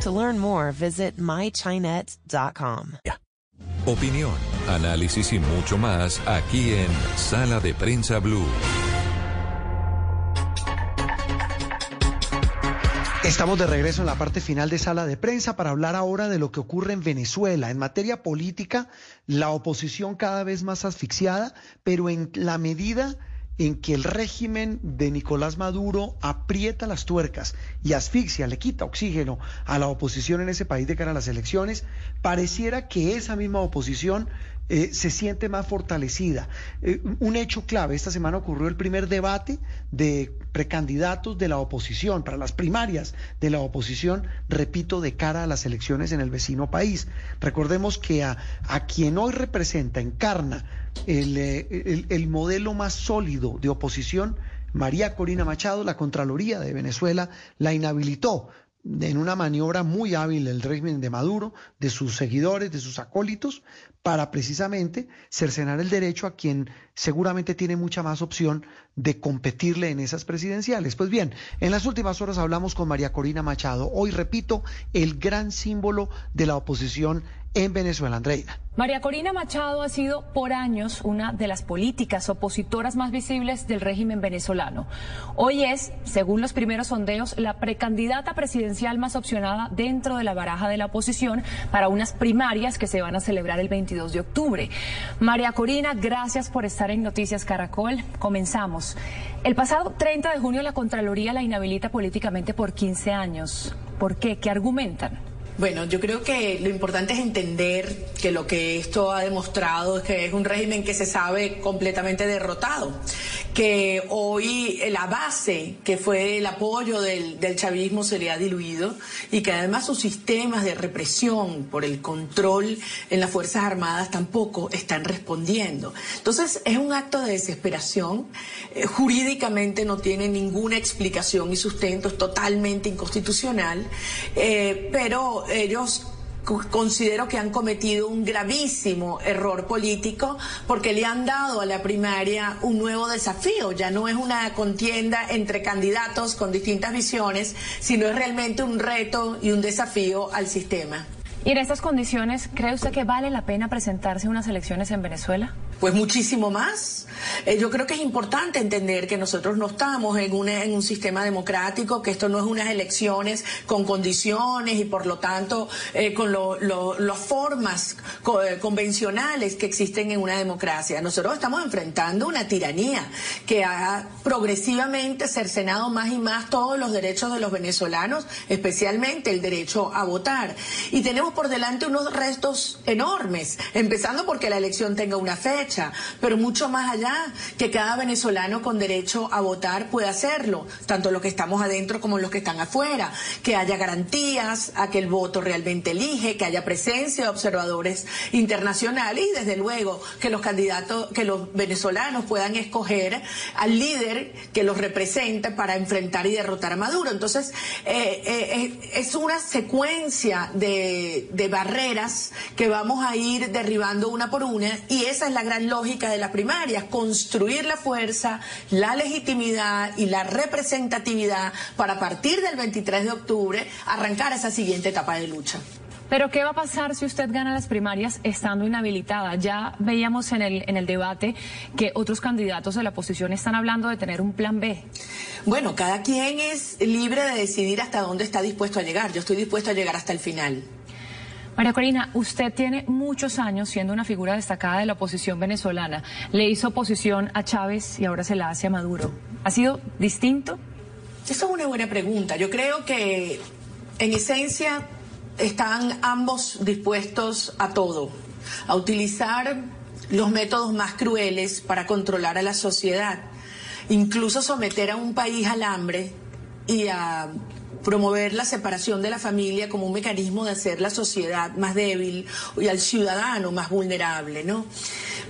To learn more, visit mychinet.com. Opinión, análisis y mucho más aquí en Sala de Prensa Blue. Estamos de regreso en la parte final de sala de prensa para hablar ahora de lo que ocurre en Venezuela. En materia política, la oposición cada vez más asfixiada, pero en la medida en que el régimen de Nicolás Maduro aprieta las tuercas y asfixia, le quita oxígeno a la oposición en ese país de cara a las elecciones, pareciera que esa misma oposición eh, se siente más fortalecida. Eh, un hecho clave, esta semana ocurrió el primer debate de precandidatos de la oposición, para las primarias de la oposición, repito, de cara a las elecciones en el vecino país. Recordemos que a, a quien hoy representa, encarna el, eh, el, el modelo más sólido de oposición, María Corina Machado, la Contraloría de Venezuela, la inhabilitó en una maniobra muy hábil del régimen de Maduro, de sus seguidores, de sus acólitos, para precisamente cercenar el derecho a quien seguramente tiene mucha más opción de competirle en esas presidenciales. Pues bien, en las últimas horas hablamos con María Corina Machado, hoy repito, el gran símbolo de la oposición en Venezuela, Andreina. María Corina Machado ha sido por años una de las políticas opositoras más visibles del régimen venezolano. Hoy es, según los primeros sondeos, la precandidata presidencial más opcionada dentro de la baraja de la oposición para unas primarias que se van a celebrar el 22 de octubre. María Corina, gracias por estar en Noticias Caracol. Comenzamos. El pasado 30 de junio la Contraloría la inhabilita políticamente por 15 años. ¿Por qué? ¿Qué argumentan? Bueno, yo creo que lo importante es entender que lo que esto ha demostrado es que es un régimen que se sabe completamente derrotado, que hoy la base que fue el apoyo del, del chavismo se le ha diluido y que además sus sistemas de represión por el control en las Fuerzas Armadas tampoco están respondiendo. Entonces es un acto de desesperación, eh, jurídicamente no tiene ninguna explicación y sustento, es totalmente inconstitucional, eh, pero ellos considero que han cometido un gravísimo error político porque le han dado a la primaria un nuevo desafío. Ya no es una contienda entre candidatos con distintas visiones, sino es realmente un reto y un desafío al sistema. ¿Y en estas condiciones cree usted que vale la pena presentarse a unas elecciones en Venezuela? Pues muchísimo más. Eh, yo creo que es importante entender que nosotros no estamos en, en un sistema democrático, que esto no es unas elecciones con condiciones y por lo tanto eh, con las formas co eh, convencionales que existen en una democracia. Nosotros estamos enfrentando una tiranía que ha progresivamente cercenado más y más todos los derechos de los venezolanos, especialmente el derecho a votar. Y tenemos por delante unos restos enormes, empezando porque la elección tenga una fecha, pero mucho más allá, que cada venezolano con derecho a votar pueda hacerlo, tanto los que estamos adentro como los que están afuera, que haya garantías a que el voto realmente elige, que haya presencia de observadores internacionales y desde luego que los candidatos, que los venezolanos puedan escoger al líder que los represente para enfrentar y derrotar a Maduro. Entonces, eh, eh, es una secuencia de, de barreras que vamos a ir derribando una por una y esa es la gran gran lógica de las primarias, construir la fuerza, la legitimidad y la representatividad para a partir del 23 de octubre arrancar esa siguiente etapa de lucha. Pero ¿qué va a pasar si usted gana las primarias estando inhabilitada? Ya veíamos en el, en el debate que otros candidatos de la oposición están hablando de tener un plan B. Bueno, cada quien es libre de decidir hasta dónde está dispuesto a llegar. Yo estoy dispuesto a llegar hasta el final. María Corina, usted tiene muchos años siendo una figura destacada de la oposición venezolana. Le hizo oposición a Chávez y ahora se la hace a Maduro. ¿Ha sido distinto? Esa es una buena pregunta. Yo creo que, en esencia, están ambos dispuestos a todo, a utilizar los métodos más crueles para controlar a la sociedad, incluso someter a un país al hambre y a promover la separación de la familia como un mecanismo de hacer la sociedad más débil y al ciudadano más vulnerable, ¿no?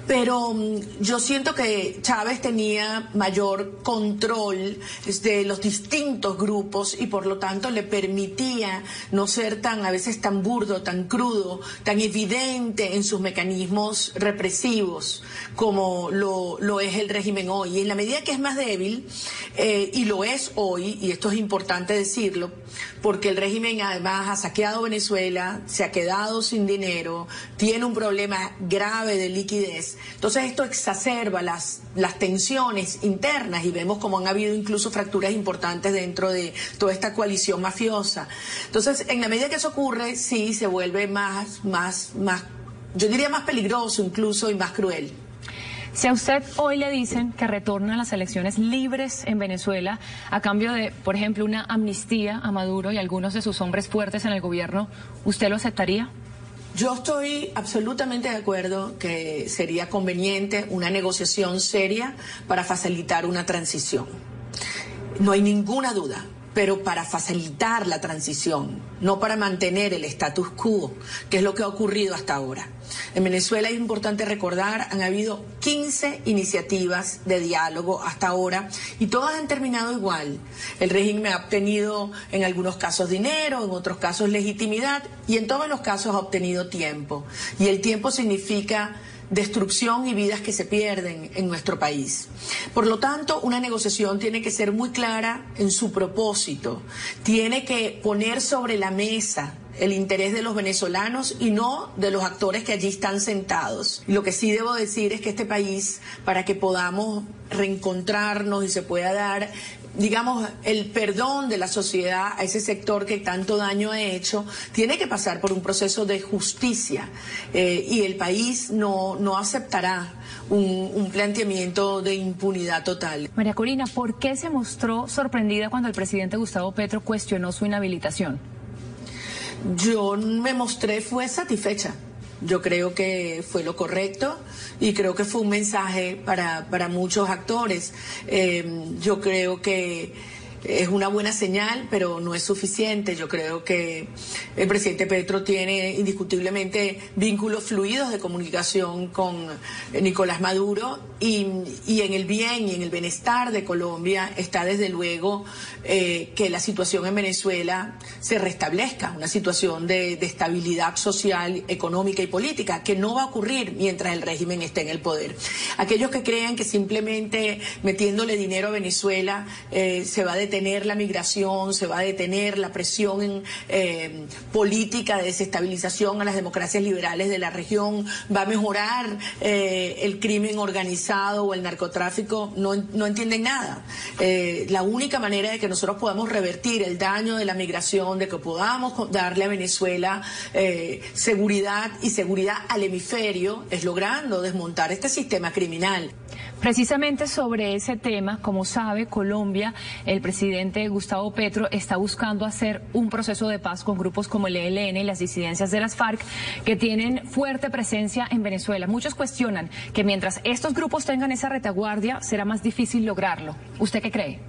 pero mm, yo siento que Chávez tenía mayor control de los distintos grupos y por lo tanto le permitía no ser tan a veces tan burdo, tan crudo, tan evidente en sus mecanismos represivos como lo, lo es el régimen hoy. Y en la medida que es más débil, eh, y lo es hoy, y esto es importante decirlo, porque el régimen además ha saqueado Venezuela, se ha quedado sin dinero, tiene un problema grave de liquidez, entonces esto exacerba las, las tensiones internas y vemos como han habido incluso fracturas importantes dentro de toda esta coalición mafiosa. Entonces, en la medida que eso ocurre, sí se vuelve más, más, más, yo diría más peligroso incluso y más cruel. Si a usted hoy le dicen que retornan las elecciones libres en Venezuela a cambio de, por ejemplo, una amnistía a Maduro y algunos de sus hombres fuertes en el gobierno, ¿usted lo aceptaría? Yo estoy absolutamente de acuerdo que sería conveniente una negociación seria para facilitar una transición. No hay ninguna duda pero para facilitar la transición, no para mantener el status quo, que es lo que ha ocurrido hasta ahora. En Venezuela es importante recordar, han habido 15 iniciativas de diálogo hasta ahora y todas han terminado igual. El régimen ha obtenido en algunos casos dinero, en otros casos legitimidad y en todos los casos ha obtenido tiempo. Y el tiempo significa destrucción y vidas que se pierden en nuestro país. Por lo tanto, una negociación tiene que ser muy clara en su propósito, tiene que poner sobre la mesa el interés de los venezolanos y no de los actores que allí están sentados. Lo que sí debo decir es que este país, para que podamos reencontrarnos y se pueda dar digamos, el perdón de la sociedad a ese sector que tanto daño ha hecho, tiene que pasar por un proceso de justicia eh, y el país no, no aceptará un, un, planteamiento de impunidad total. María Corina, ¿por qué se mostró sorprendida cuando el presidente Gustavo Petro cuestionó su inhabilitación? Yo me mostré, fue satisfecha. Yo creo que fue lo correcto y creo que fue un mensaje para, para muchos actores. Eh, yo creo que es una buena señal, pero no es suficiente. Yo creo que el presidente Petro tiene indiscutiblemente vínculos fluidos de comunicación con Nicolás Maduro y, y en el bien y en el bienestar de Colombia está desde luego eh, que la situación en Venezuela se restablezca, una situación de, de estabilidad social, económica y política, que no va a ocurrir mientras el régimen esté en el poder. Aquellos que crean que simplemente metiéndole dinero a Venezuela eh, se va a detener la migración, se va a detener la presión eh, política de desestabilización a las democracias liberales de la región, va a mejorar eh, el crimen organizado o el narcotráfico, no, no entienden nada. Eh, la única manera de que nosotros podamos revertir el daño de la migración, de que podamos darle a Venezuela seguridad y seguridad al hemisferio, es logrando desmontar este sistema criminal. Precisamente sobre ese tema, como sabe, Colombia, el presidente Gustavo Petro está buscando hacer un proceso de paz con grupos como el ELN y las disidencias de las FARC que tienen fuerte presencia en Venezuela. Muchos cuestionan que mientras estos grupos tengan esa retaguardia será más difícil lograrlo. ¿Usted qué cree?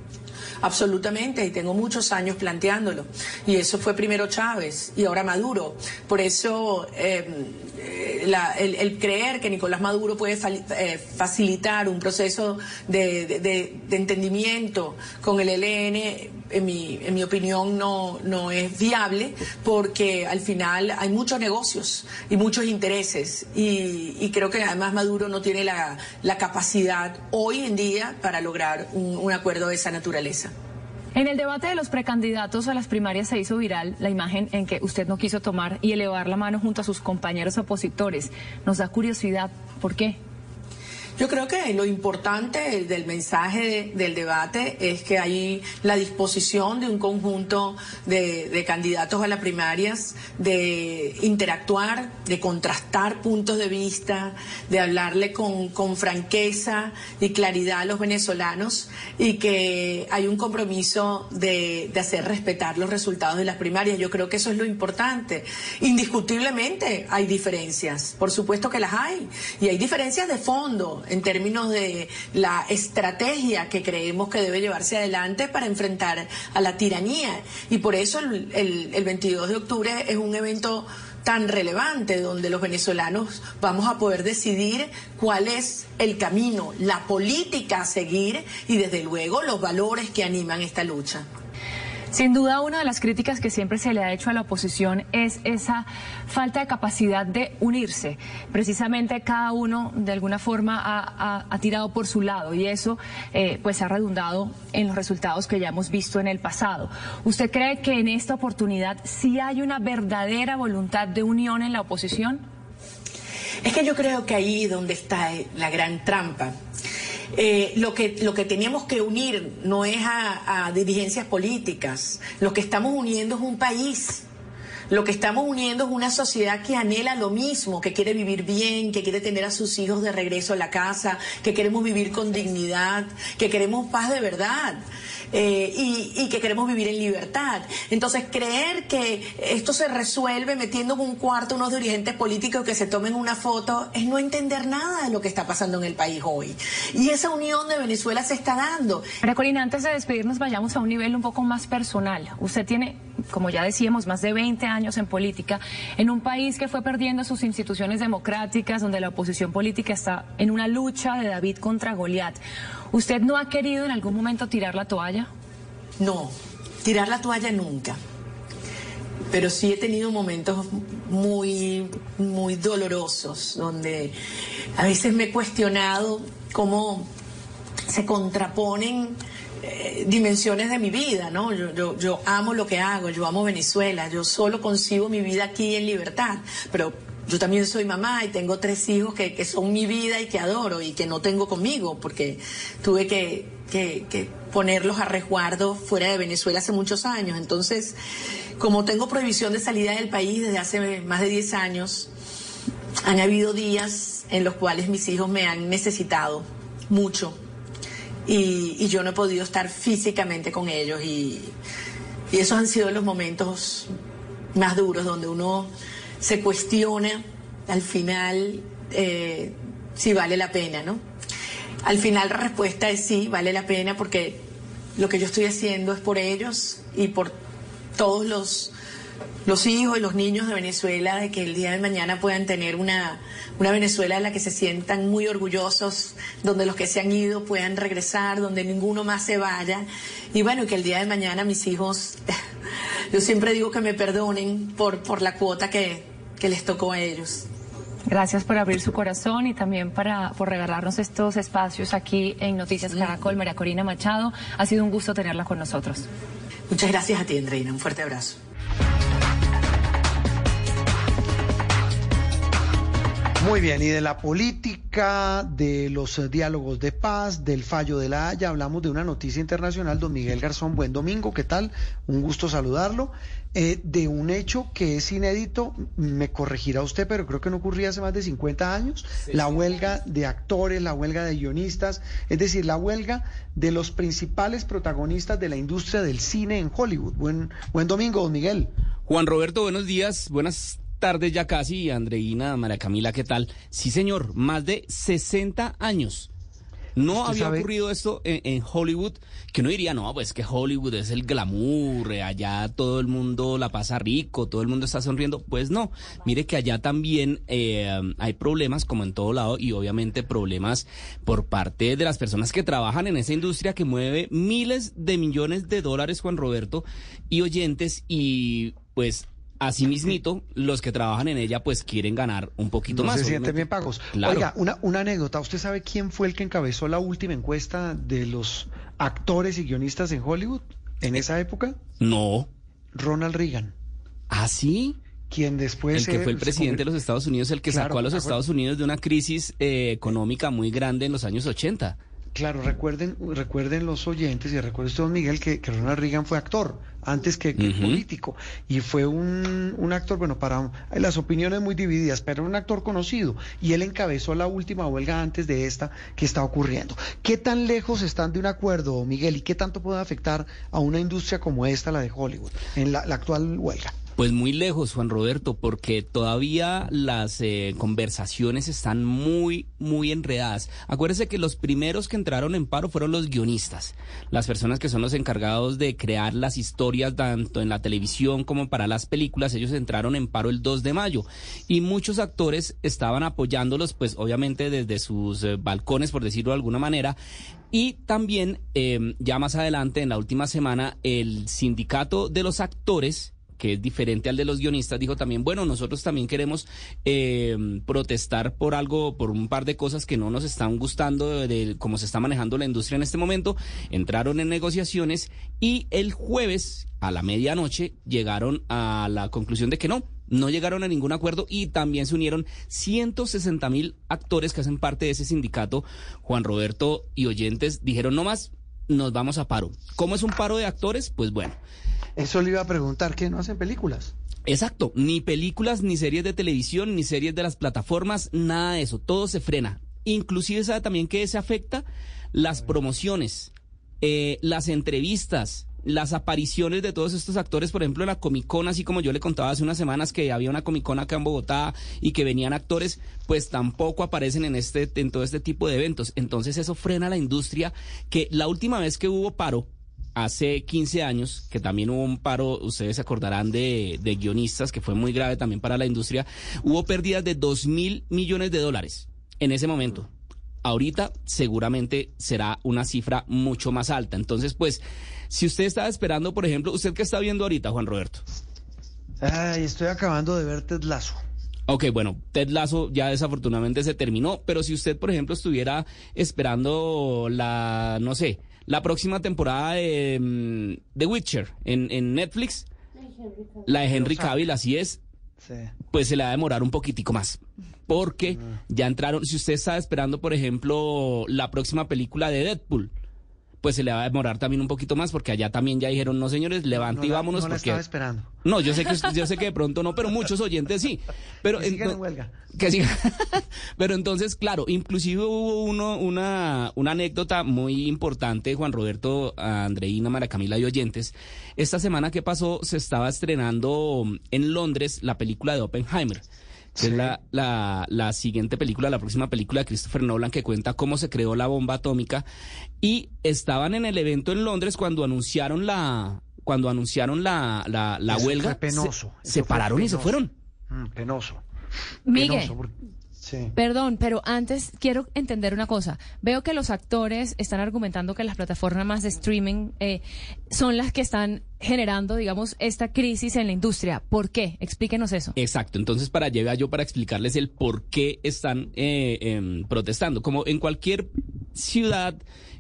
Absolutamente, y tengo muchos años planteándolo. Y eso fue primero Chávez y ahora Maduro. Por eso eh, la, el, el, creer que Nicolás Maduro puede eh, facilitar un proceso de, entendimiento con el ELN en mi, en mi opinión no, no es viable porque al final hay muchos negocios y muchos intereses y, y creo que además Maduro no tiene la, la capacidad hoy en día para lograr un, un acuerdo de esa naturaleza. En el debate de los precandidatos a las primarias se hizo viral la imagen en que usted no quiso tomar y elevar la mano junto a sus compañeros opositores. Nos da curiosidad, ¿por qué? Yo creo que lo importante del mensaje del debate es que hay la disposición de un conjunto de, de, candidatos a las primarias de interactuar, de contrastar puntos de vista, de hablarle con, con franqueza y claridad a los venezolanos y que hay un compromiso de, de hacer respetar los resultados de las primarias. Yo creo que eso es lo importante. Indiscutiblemente hay diferencias, por supuesto que las hay, y hay diferencias de fondo en términos de la estrategia que creemos que debe llevarse adelante para enfrentar a la tiranía. Y por eso el, el, el 22 de octubre es un evento tan relevante donde los venezolanos vamos a poder decidir cuál es el camino, la política a seguir y desde luego los valores que animan esta lucha. Sin duda, una de las críticas que siempre se le ha hecho a la oposición es esa falta de capacidad de unirse. Precisamente cada uno, de alguna forma, ha, tirado por su lado y eso, eh, pues, ha redundado en los resultados que ya hemos visto en el pasado. ¿Usted cree que en esta oportunidad sí hay una verdadera voluntad de unión en la oposición? Es que yo creo que ahí donde está la gran trampa. Eh, lo, que, lo que teníamos que unir no es a, a dirigencias políticas, lo que estamos uniendo es un país. Lo que estamos uniendo es una sociedad que anhela lo mismo, que quiere vivir bien, que quiere tener a sus hijos de regreso a la casa, que queremos vivir con dignidad, que queremos paz de verdad. Eh, y, que queremos vivir en libertad. Entonces, creer que esto se resuelve metiendo en un cuarto unos dirigentes políticos que se tomen una foto es no entender nada de lo que está pasando en el país hoy. Y esa unión de Venezuela se está dando. Corina, antes de despedirnos, vayamos a un nivel un poco más personal. Usted tiene, como ya decíamos, más de 20 años en política, en un país que fue perdiendo sus instituciones democráticas, donde la oposición política está en una lucha de David contra Goliat. ¿Usted no ha querido en algún momento tirar la toalla? No, tirar la toalla nunca. Pero sí he tenido momentos muy, muy dolorosos, donde a veces me he cuestionado cómo se contraponen eh, dimensiones de mi vida, ¿no? Yo, yo, yo amo lo que hago, yo amo Venezuela, yo solo concibo mi vida aquí en libertad, pero yo también soy mamá y tengo tres hijos que, que, son mi vida y que adoro y que no tengo conmigo porque tuve que, que, que, ponerlos a resguardo fuera de Venezuela hace muchos años. Entonces, como tengo prohibición de salida del país desde hace más de 10 años, han habido días en los cuales mis hijos me han necesitado mucho y, yo no he podido estar físicamente con ellos y, y esos han sido los momentos más duros donde uno se cuestiona al final eh, si vale la pena, ¿no? Al final la respuesta es sí, vale la pena porque lo que yo estoy haciendo es por ellos y por todos los, los hijos y los niños de Venezuela, de que el día de mañana puedan tener una, una Venezuela en la que se sientan muy orgullosos, donde los que se han ido puedan regresar, donde ninguno más se vaya. Y bueno, que el día de mañana mis hijos, yo siempre digo que me perdonen por, por la cuota que, que les tocó a ellos. Gracias por abrir su corazón y también para, por regalarnos estos espacios aquí en Noticias Caracol. María Corina Machado, ha sido un gusto tenerla con nosotros. Muchas gracias a ti, Andreina. Un fuerte abrazo. Muy bien, y de la política, de los diálogos de paz, del fallo de la Haya, hablamos de una noticia internacional. Don Miguel Garzón, buen domingo, ¿qué tal? Un gusto saludarlo. Eh, de un hecho que es inédito, me corregirá usted, pero creo que no ocurría hace más de 50 años, sí, la huelga de actores, la huelga de guionistas, es decir, la huelga de los principales protagonistas de la industria del cine en Hollywood. Buen, buen domingo, don Miguel. Juan Roberto, buenos días, buenas tardes ya casi, Andreina, María Camila, ¿qué tal? Sí, señor, más de 60 años. No había sabe? ocurrido esto en, en Hollywood, que uno diría, no, pues que Hollywood es el glamour, allá todo el mundo la pasa rico, todo el mundo está sonriendo. Pues no, mire que allá también eh, hay problemas, como en todo lado, y obviamente problemas por parte de las personas que trabajan en esa industria que mueve miles de millones de dólares, Juan Roberto, y oyentes, y pues Así mismito, los que trabajan en ella pues quieren ganar un poquito no más. se sienten obviamente. bien pagos. Claro. Oiga, una, una anécdota. ¿Usted sabe quién fue el que encabezó la última encuesta de los actores y guionistas en Hollywood en esa época? No. Ronald Reagan. ¿Ah, sí? Quien después... el que fue el presidente de los Estados Unidos, el que Claro, sacó a los Estados Unidos de una crisis eh, económica muy grande en los años 80. Claro, recuerden, recuerden los oyentes y recuerde usted, don Miguel, que, que Ronald Reagan fue actor antes que, que político. Y fue un, un actor, bueno, para las opiniones muy divididas, pero un actor conocido. Y él encabezó la última huelga antes de esta que está ocurriendo. ¿Qué tan lejos están de un acuerdo, Miguel? ¿Y qué tanto puede afectar a una industria como esta, la de Hollywood, en la, la actual huelga? Pues muy lejos, Juan Roberto, porque todavía las eh, conversaciones están muy, muy enredadas. Acuérdese que los primeros que entraron en paro fueron los guionistas, las personas que son los encargados de crear las historias tanto en la televisión como para las películas. Ellos entraron en paro el 2 de mayo y muchos actores estaban apoyándolos, pues obviamente desde sus eh, balcones, por decirlo de alguna manera. Y también, eh, ya más adelante, en la última semana, el sindicato de los actores que es diferente al de los guionistas, dijo también, bueno, nosotros también queremos eh, protestar por algo, por un par de cosas que no nos están gustando de, de cómo se está manejando la industria en este momento. Entraron en negociaciones y el jueves a la medianoche llegaron a la conclusión de que no, no llegaron a ningún acuerdo y también se unieron 160 mil actores que hacen parte de ese sindicato. Juan Roberto y oyentes dijeron, no más, nos vamos a paro. ¿Cómo es un paro de actores? Pues bueno. Eso le iba a preguntar, ¿qué no hacen películas? Exacto, ni películas, ni series de televisión, ni series de las plataformas, nada de eso, todo se frena. Inclusive sabe también que se afecta las promociones, eh, las entrevistas, las apariciones de todos estos actores, por ejemplo, en la Comic Con, así como yo le contaba hace unas semanas que había una Comic Con acá en Bogotá y que venían actores, pues tampoco aparecen en este, en todo este tipo de eventos. Entonces eso frena la industria, que la última vez que hubo paro, hace 15 años, que también hubo un paro, ustedes se acordarán de, de guionistas, que fue muy grave también para la industria, hubo pérdidas de 2 mil millones de dólares en ese momento. Ahorita seguramente será una cifra mucho más alta. Entonces, pues, si usted estaba esperando, por ejemplo, ¿usted qué está viendo ahorita, Juan Roberto? Ay, estoy acabando de ver Ted Lasso. Ok, bueno, Ted Lasso ya desafortunadamente se terminó, pero si usted, por ejemplo, estuviera esperando la, no sé, la próxima temporada de mm, The Witcher en, en Netflix, la de Henry Cavill, así es, Sí. pues se le va a demorar un poquitico más. Porque ya entraron, si usted está esperando, por ejemplo, la próxima película de Deadpool, pues se le va a demorar también un poquito más, porque allá también ya dijeron, no señores, levante No y vámonos no la porque... estaba esperando. No, yo sé que yo sé que de pronto no, pero muchos oyentes sí. Pero Que sigan en huelga. que siga. Pero entonces, claro, inclusive hubo uno, una, una anécdota muy importante, Juan Roberto, Andreina, Mara Camila y oyentes. Esta semana que pasó se estaba estrenando en Londres la película de Oppenheimer. Que es la, la, la siguiente película, la próxima película de Christopher Nolan que cuenta cómo se creó la bomba atómica. Y estaban en el evento en Londres cuando anunciaron la, cuando anunciaron la, la, la huelga. fue penoso. Se, Eso se fue pararon y se fueron. Mm, penoso. Miguel. Penoso, porque- Sí. Perdón, pero antes quiero entender una cosa. Veo que los actores están argumentando que las plataformas de streaming eh, son las que están generando, digamos, esta crisis en la industria. ¿Por qué? Explíquenos eso. Exacto, entonces para llegar yo para explicarles el por qué están eh, em, protestando. Como en cualquier ciudad,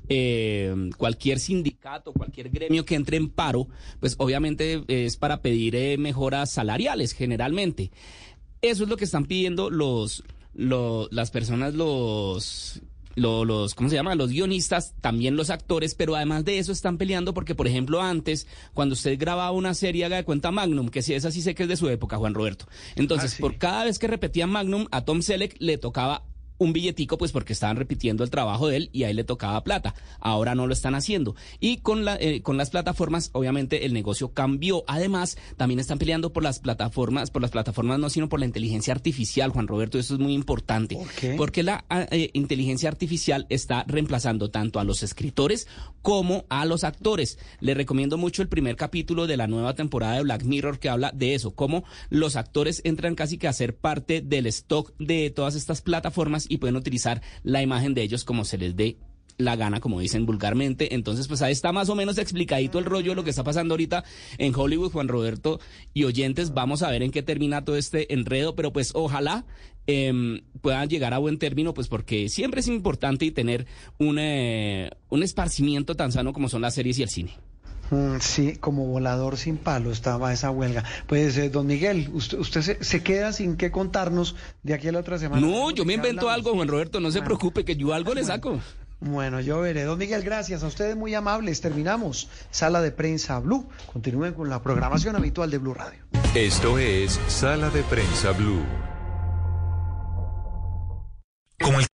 eh, cualquier sindicato, cualquier gremio que entre en paro, pues obviamente es para pedir eh, mejoras salariales generalmente. Eso es lo que están pidiendo los, lo- las personas, los, lo- los, ¿cómo se llama? Los guionistas, también los actores, pero además de eso están peleando porque, por ejemplo, antes, cuando usted grababa una serie, haga de cuenta Magnum, que si esa sí sé que es de su época, Juan Roberto. Entonces, Ah, sí. por cada vez que repetía Magnum, a Tom Selleck le tocaba un billetico, pues porque estaban repitiendo el trabajo de él y ahí le tocaba plata. Ahora no lo están haciendo. Y con, la, eh, con las plataformas, obviamente el negocio cambió. Además, también están peleando por las plataformas, por las plataformas no, sino por la inteligencia artificial, Juan Roberto. Eso es muy importante. Porque la ah, eh, inteligencia artificial está reemplazando tanto a los escritores como a los actores. Le recomiendo mucho el primer capítulo de la nueva temporada de Black Mirror que habla de eso, cómo los actores entran casi que a ser parte del stock de todas estas plataformas y pueden utilizar la imagen de ellos como se les dé la gana, como dicen vulgarmente. Entonces, pues ahí está más o menos explicadito el rollo de lo que está pasando ahorita en Hollywood, Juan Roberto y oyentes. Vamos a ver en qué termina todo este enredo, pero pues ojalá eh, puedan llegar a buen término, pues porque siempre es importante tener un, eh, un esparcimiento tan sano como son las series y el cine. Mm, sí, como volador sin palo estaba esa huelga. Pues, eh, don Miguel, usted, usted se, se, queda sin qué contarnos de aquí a la otra semana. No, yo me invento algo, Juan Roberto, no se preocupe, que yo algo le saco. Bueno, yo veré. Don Miguel, gracias. A ustedes muy amables. Terminamos. Sala de prensa Blue. Continúen con la programación habitual de Blue Radio. Esto es Sala de prensa Blue. Como el